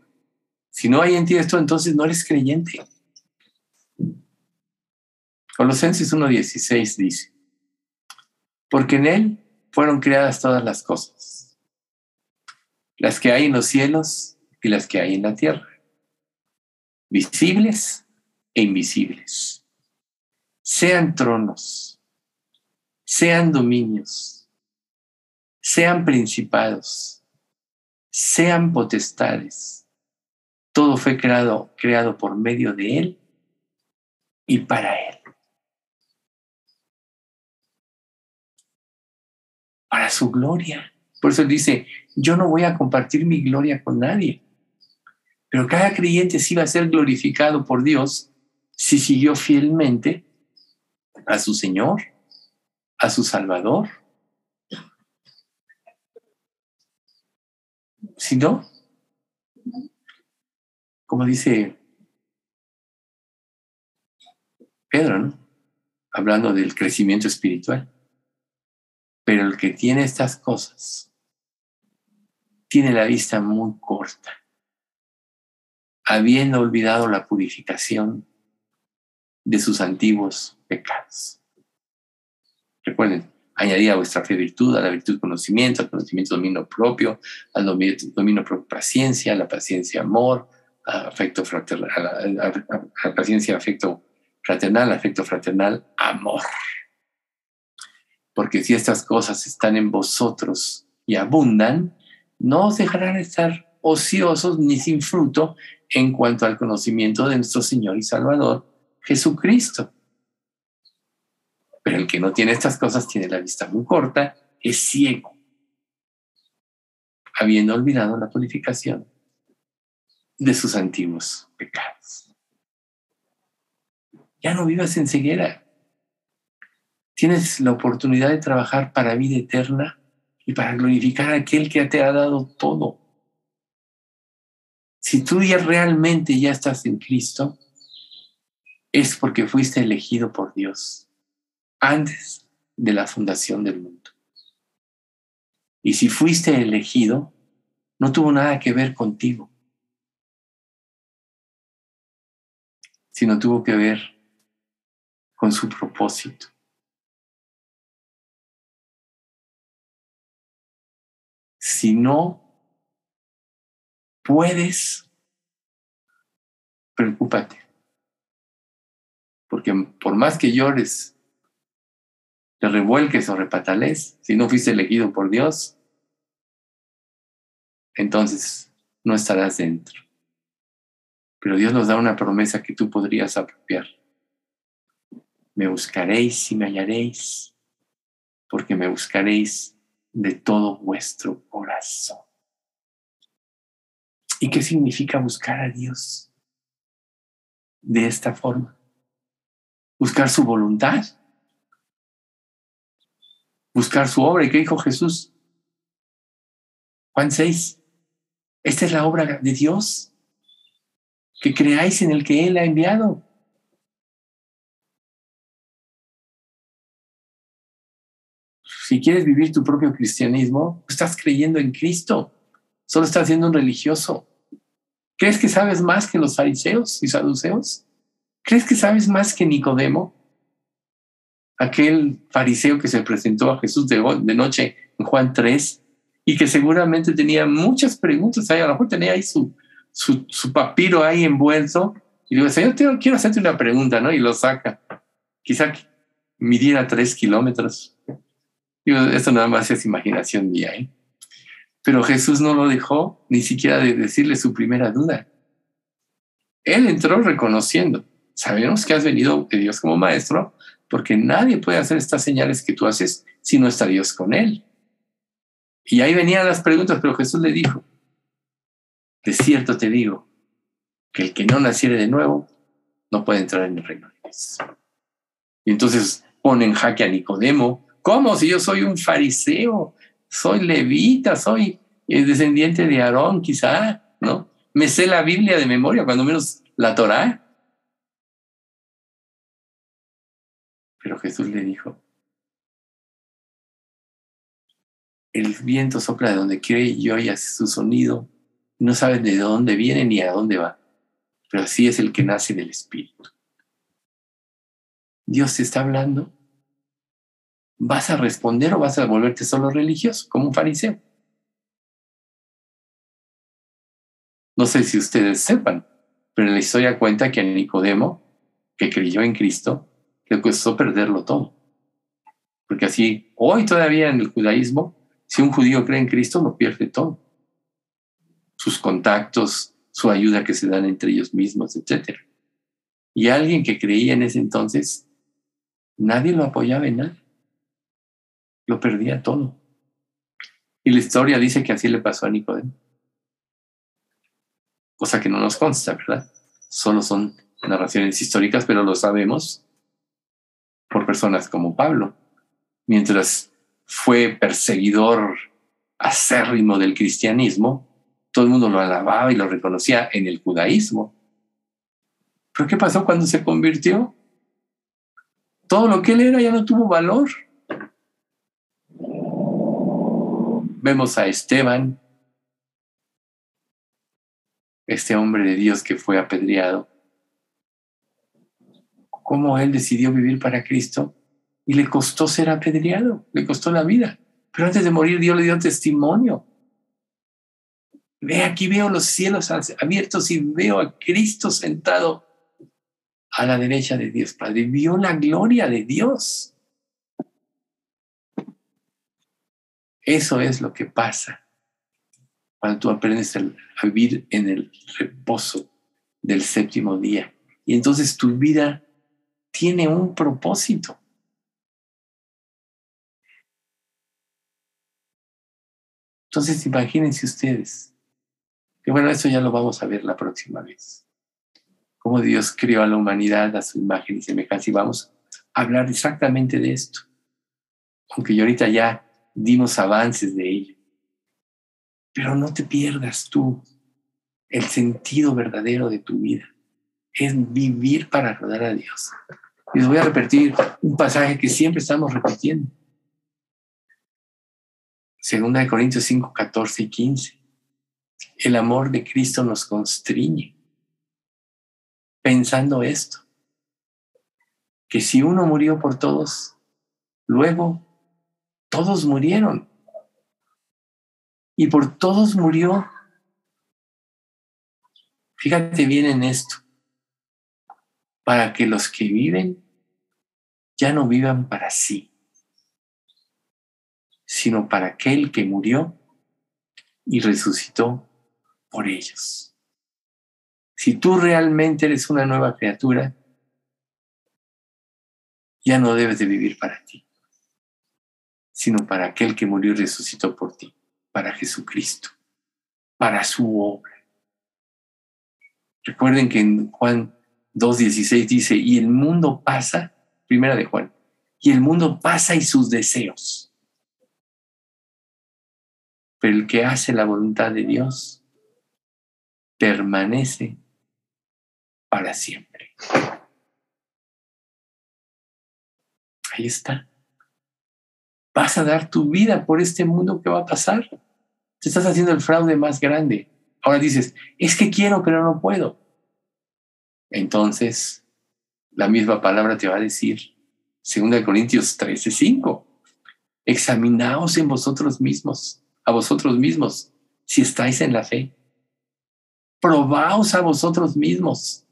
si no hay en ti esto, entonces no eres creyente. Colosenses 1.16 dice, porque en Él fueron creadas todas las cosas, las que hay en los cielos y las que hay en la tierra, visibles e invisibles, sean tronos, sean dominios, sean principados, sean potestades. Todo fue creado, creado por medio de Él y para Él. Para su gloria. Por eso dice, yo no voy a compartir mi gloria con nadie. Pero cada creyente sí va a ser glorificado por Dios si siguió fielmente a su Señor, a su Salvador. Si no, como dice Pedro, ¿no? hablando del crecimiento espiritual. Pero el que tiene estas cosas tiene la vista muy corta, habiendo olvidado la purificación de sus antiguos pecados. Recuerden, añadir a vuestra fe virtud, a la virtud conocimiento, al conocimiento dominio propio, al dominio, propio paciencia, a la paciencia amor, a afecto fraternal, la paciencia afecto fraternal, afecto fraternal amor porque si estas cosas están en vosotros y abundan, no os dejarán estar ociosos ni sin fruto en cuanto al conocimiento de nuestro Señor y Salvador, Jesucristo. Pero el que no tiene estas cosas tiene la vista muy corta, es ciego, habiendo olvidado la purificación de sus antiguos pecados. Ya no vivas en ceguera, tienes la oportunidad de trabajar para vida eterna y para glorificar a aquel que te ha dado todo. Si tú ya realmente ya estás en Cristo, es porque fuiste elegido por Dios antes de la fundación del mundo. Y si fuiste elegido, no tuvo nada que ver contigo, sino tuvo que ver con su propósito. Si no puedes, preocúpate. Porque por más que llores, te revuelques o repatales, si no fuiste elegido por Dios, entonces no estarás dentro. Pero Dios nos da una promesa que tú podrías apropiar. Me buscaréis y me hallaréis, porque me buscaréis de todo vuestro corazón. ¿Y qué significa buscar a Dios de esta forma? Buscar su voluntad. Buscar su obra. ¿Y qué dijo Jesús? Juan 6. Esta es la obra de Dios. Que creáis en el que Él ha enviado. Si quieres vivir tu propio cristianismo, estás creyendo en Cristo, solo estás siendo un religioso. ¿Crees que sabes más que los fariseos y saduceos? ¿Crees que sabes más que Nicodemo? Aquel fariseo que se presentó a Jesús de, noche en Juan 3 y que seguramente tenía muchas preguntas a lo mejor tenía ahí su, su, papiro ahí envuelto y le digo, Señor, quiero hacerte una pregunta, ¿no? Y lo saca. Quizá midiera tres kilómetros esto nada más es imaginación mía, ¿eh? Pero Jesús no lo dejó ni siquiera de decirle su primera duda. Él entró reconociendo, sabemos que has venido de Dios como maestro, porque nadie puede hacer estas señales que tú haces si no está Dios con él. Y ahí venían las preguntas, pero Jesús le dijo, de cierto te digo, que el que no naciere de nuevo no puede entrar en el reino de Dios. Y entonces pone en jaque a Nicodemo, ¿Cómo? Si yo soy un fariseo, soy levita, soy eh, descendiente de Aarón, quizá, ¿no? Me sé la Biblia de memoria, cuando menos la Torá. Pero Jesús le dijo, el viento sopla de donde quiere y oye su sonido. No sabes de dónde viene ni a dónde va, pero así es el que nace del Espíritu. Dios te está hablando. ¿Vas a responder o vas a volverte solo religioso, como un fariseo? No sé si ustedes sepan, pero la historia cuenta que Nicodemo, que creyó en Cristo, le costó perderlo todo. Porque así, hoy todavía en el judaísmo, si un judío cree en Cristo, lo pierde todo. Sus contactos, su ayuda que se dan entre ellos mismos, etc. Y alguien que creía en ese entonces, nadie lo apoyaba en nada. Lo perdía todo. Y la historia dice que así le pasó a Nicodemo. Cosa que no nos consta, ¿verdad? Solo son narraciones históricas, pero lo sabemos por personas como Pablo. Mientras fue perseguidor acérrimo del cristianismo, todo el mundo lo alababa y lo reconocía en el judaísmo. Pero ¿qué pasó cuando se convirtió? Todo lo que él era ya no tuvo valor. Vemos a Esteban, este hombre de Dios que fue apedreado, cómo él decidió vivir para Cristo y le costó ser apedreado, le costó la vida. Pero antes de morir Dios le dio testimonio. Ve aquí veo los cielos abiertos y veo a Cristo sentado a la derecha de Dios Padre. Vio la gloria de Dios. Eso es lo que pasa cuando tú aprendes a vivir en el reposo del séptimo día. Y entonces tu vida tiene un propósito. Entonces imagínense ustedes, que bueno, eso ya lo vamos a ver la próxima vez. Cómo Dios creó a la humanidad a su imagen y semejanza. Y vamos a hablar exactamente de esto. Aunque yo ahorita ya dimos avances de ello. Pero no te pierdas tú el sentido verdadero de tu vida. Es vivir para rodar a Dios. Y les voy a repetir un pasaje que siempre estamos repitiendo. Segunda de Corintios 5, 14 y 15. El amor de Cristo nos constriñe. Pensando esto, que si uno murió por todos, luego todos murieron. Y por todos murió. Fíjate bien en esto. Para que los que viven ya no vivan para sí, sino para aquel que murió y resucitó por ellos. Si tú realmente eres una nueva criatura, ya no debes de vivir para ti, sino para aquel que murió y resucitó por ti, para Jesucristo, para su obra. Recuerden que en Juan 2.16 dice, y el mundo pasa, primera de Juan, y el mundo pasa y sus deseos pero el que hace la voluntad de Dios permanece para siempre. Ahí está. Vas a dar tu vida por este mundo que va a pasar. Te estás haciendo el fraude más grande. Ahora dices, es que quiero, pero no puedo. Entonces, la misma palabra te va a decir, 2 Corintios 13, 5, examinaos en vosotros mismos a vosotros mismos si estáis en la fe. Probaos a vosotros mismos.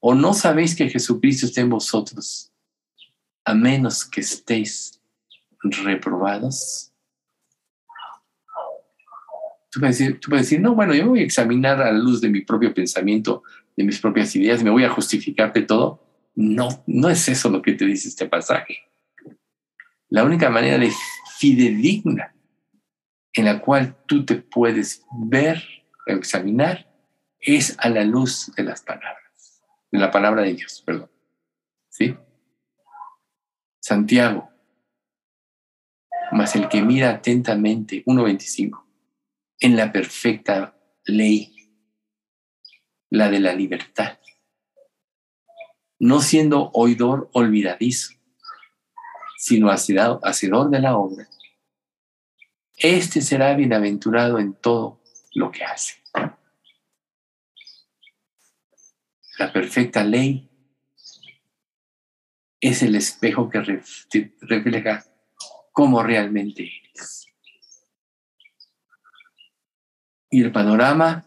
¿O no sabéis que Jesucristo está en vosotros, a menos que estéis reprobados? Tú puedes, decir, tú puedes decir, no, bueno, yo voy a examinar a la luz de mi propio pensamiento, de mis propias ideas, me voy a justificarte todo. No, no es eso lo que te dice este pasaje. La única manera de fidedigna en la cual tú te puedes ver o examinar es a la luz de las palabras, de la palabra de Dios, perdón. ¿Sí? Santiago, mas el que mira atentamente, 1.25, en la perfecta ley, la de la libertad, no siendo oidor olvidadizo, sino hacedor de la obra, Este será bienaventurado en todo lo que hace. La perfecta ley es el espejo que refleja cómo realmente eres. Y el panorama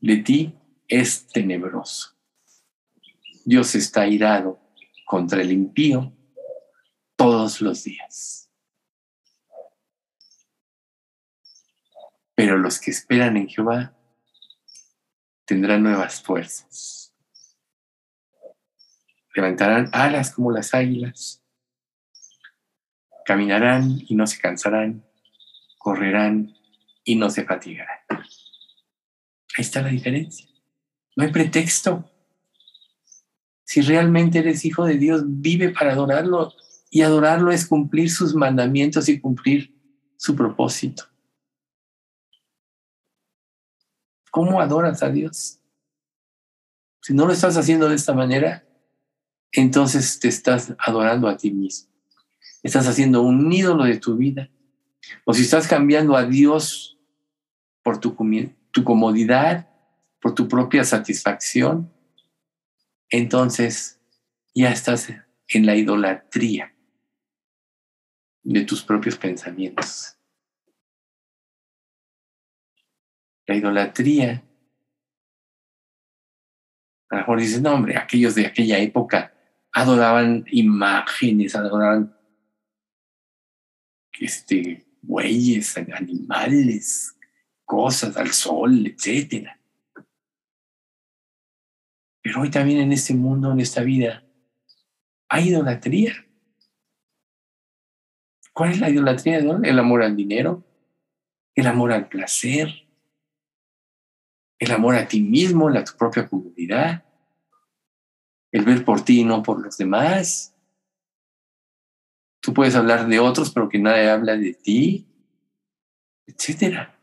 de ti es tenebroso. Dios está irado contra el impío todos los días. Pero los que esperan en Jehová tendrán nuevas fuerzas. Levantarán alas como las águilas. Caminarán y no se cansarán. Correrán y no se fatigarán. Ahí está la diferencia. No hay pretexto. Si realmente eres hijo de Dios, vive para adorarlo. Y adorarlo es cumplir sus mandamientos y cumplir su propósito. ¿Cómo adoras a Dios? Si no lo estás haciendo de esta manera, entonces te estás adorando a ti mismo. Estás haciendo un ídolo de tu vida. O si estás cambiando a Dios por tu, comodidad, por tu propia satisfacción, entonces ya estás en la idolatría de tus propios pensamientos. La idolatría, a lo mejor dices, no, hombre, aquellos de aquella época adoraban imágenes, adoraban este, bueyes, animales, cosas, al sol, etc. Pero hoy también en este mundo, en esta vida, hay idolatría. ¿Cuál es la idolatría? El amor al dinero, el amor al placer, el amor a ti mismo, a tu propia comunidad, el ver por ti y no por los demás. Tú puedes hablar de otros, pero que nadie habla de ti, etcétera.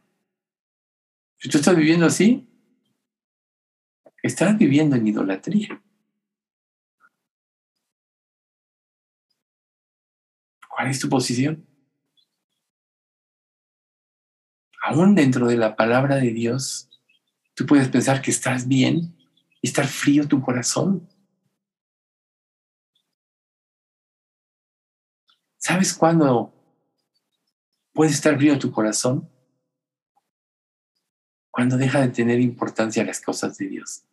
Si tú estás viviendo así, estás viviendo en idolatría. ¿Cuál es tu posición? Aún dentro de la palabra de Dios, tú puedes pensar que estás bien y estar frío tu corazón. ¿Sabes cuándo puede estar frío tu corazón? cuando deja de tener importancia las cosas de Dios.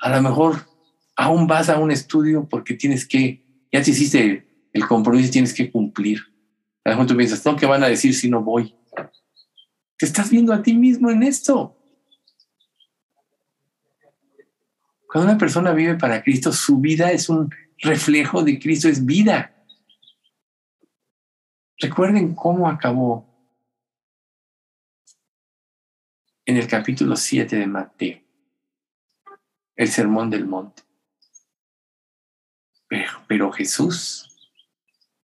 A lo mejor aún vas a un estudio porque tienes que, ya te hiciste el compromiso y tienes que cumplir. A lo mejor tú piensas, no, ¿qué van a decir si no voy? Te estás viendo a ti mismo en esto. Cuando una persona vive para Cristo, su vida es un reflejo de Cristo, es vida. Recuerden cómo acabó en el capítulo 7 de Mateo, el sermón del monte. Pero, Jesús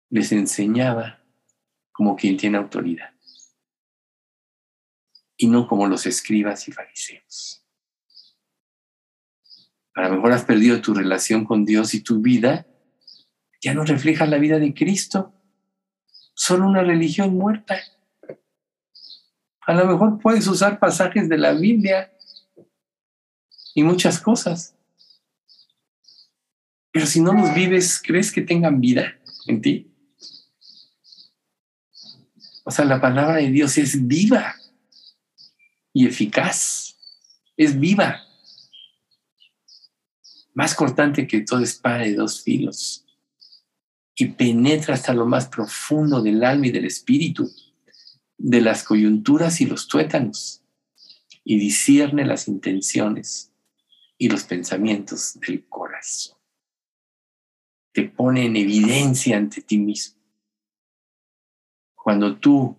les enseñaba como quien tiene autoridad y no como los escribas y fariseos. A lo mejor has perdido tu relación con Dios y tu vida ya no refleja la vida de Cristo, solo una religión muerta. A lo mejor puedes usar pasajes de la Biblia y muchas cosas. Pero si no los vives, ¿crees que tengan vida en ti? O sea, la palabra de Dios es viva y eficaz. Es viva. Más cortante que toda espada de dos filos. Y penetra hasta lo más profundo del alma y del espíritu de las coyunturas y los tuétanos y discierne las intenciones y los pensamientos del corazón. Te pone en evidencia ante ti mismo. Cuando tú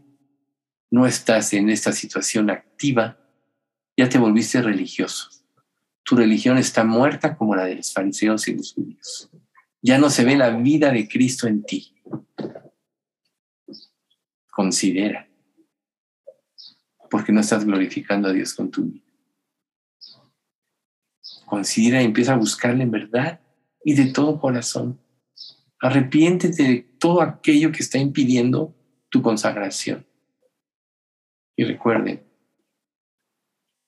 no estás en esta situación activa, ya te volviste religioso. Tu religión está muerta como la de los fariseos y los judíos. Ya no se ve la vida de Cristo en ti. Considera porque no estás glorificando a Dios con tu vida. Considera y empieza a buscarle en verdad y de todo corazón. Arrepiéntete de todo aquello que está impidiendo tu consagración. Y recuerden,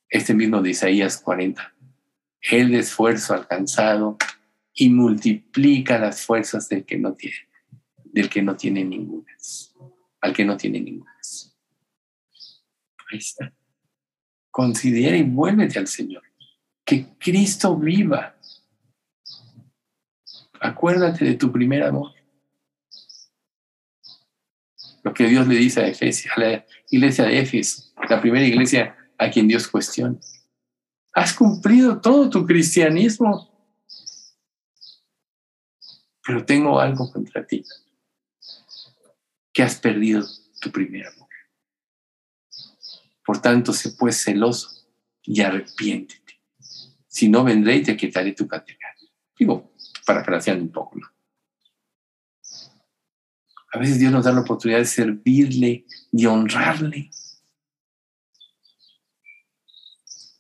este mismo de Isaías 40, el esfuerzo alcanzado y multiplica las fuerzas del que no tiene, del que no tiene ninguna, al que no tiene ninguna. Ahí está. Considera y vuélvete al Señor. Que Cristo viva. Acuérdate de tu primer amor. Lo que Dios le dice a, Efesia, a la iglesia de Éfeso, la primera iglesia a quien Dios cuestiona. Has cumplido todo tu cristianismo, pero tengo algo contra ti, que has perdido tu primer amor. Por tanto, sé pues celoso y arrepiéntete. Si no, vendré y te quitaré tu catedral. Digo, parafraseando un poco, ¿no? A veces Dios nos da la oportunidad de servirle y honrarle.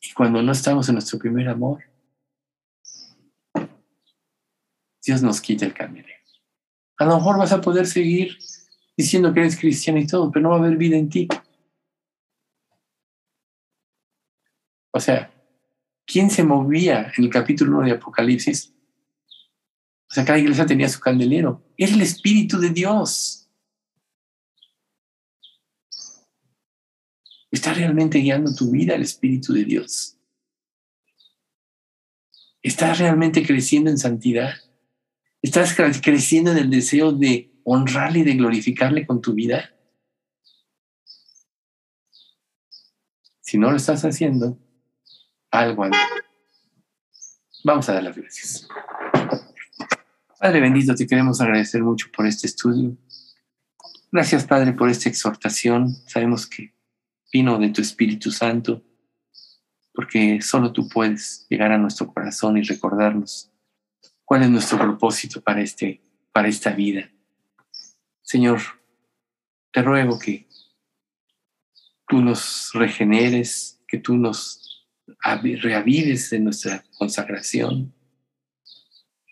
Y cuando no estamos en nuestro primer amor, Dios nos quita el camino. A lo mejor vas a poder seguir diciendo que eres cristiano y todo, pero no va a haber vida en ti. O sea, ¿quién se movía en el capítulo 1 de Apocalipsis? O sea, cada iglesia tenía su candelero. Es el Espíritu de Dios. ¿Está realmente guiando tu vida el Espíritu de Dios? ¿Estás realmente creciendo en santidad? ¿Estás creciendo en el deseo de honrarle y de glorificarle con tu vida? Si no lo estás haciendo, algo Vamos a dar las gracias. Padre bendito, te queremos agradecer mucho por este estudio. Gracias, Padre, por esta exhortación. Sabemos que vino de tu Espíritu Santo, porque solo tú puedes llegar a nuestro corazón y recordarnos cuál es nuestro propósito para, este, para esta vida. Señor, te ruego que tú nos regeneres, que tú nos reavives de nuestra consagración,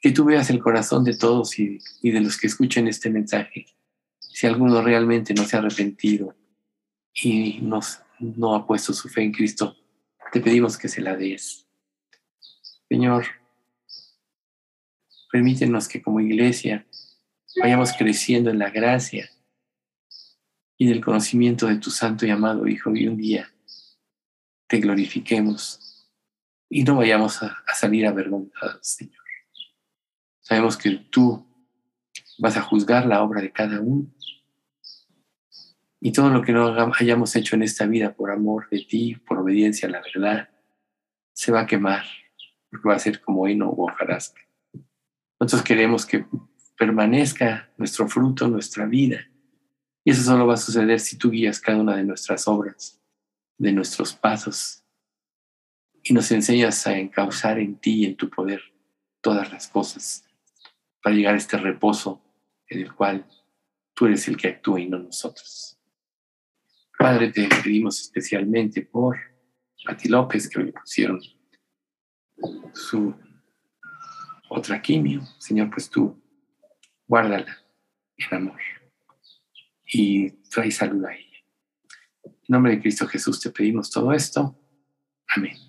que tú veas el corazón de todos y, de los que escuchen este mensaje. Si alguno realmente no se ha arrepentido y no ha puesto su fe en Cristo, te pedimos que se la des. Señor, permítenos que como iglesia vayamos creciendo en la gracia y en el conocimiento de tu santo y amado Hijo y un día te glorifiquemos y no vayamos a, salir avergonzados, Señor. Sabemos que tú vas a juzgar la obra de cada uno y todo lo que no hayamos hecho en esta vida por amor de ti, por obediencia a la verdad, se va a quemar, porque va a ser como heno o hojarasca. Nosotros queremos que permanezca nuestro fruto, nuestra vida. Y eso solo va a suceder si tú guías cada una de nuestras obras de nuestros pasos y nos enseñas a encauzar en ti y en tu poder todas las cosas para llegar a este reposo en el cual tú eres el que actúa y no nosotros. Padre, te pedimos especialmente por Pati López, que hoy pusieron su otra quimio. Señor, pues tú guárdala en amor y trae salud ahí. En nombre de Cristo Jesús te pedimos todo esto. Amén.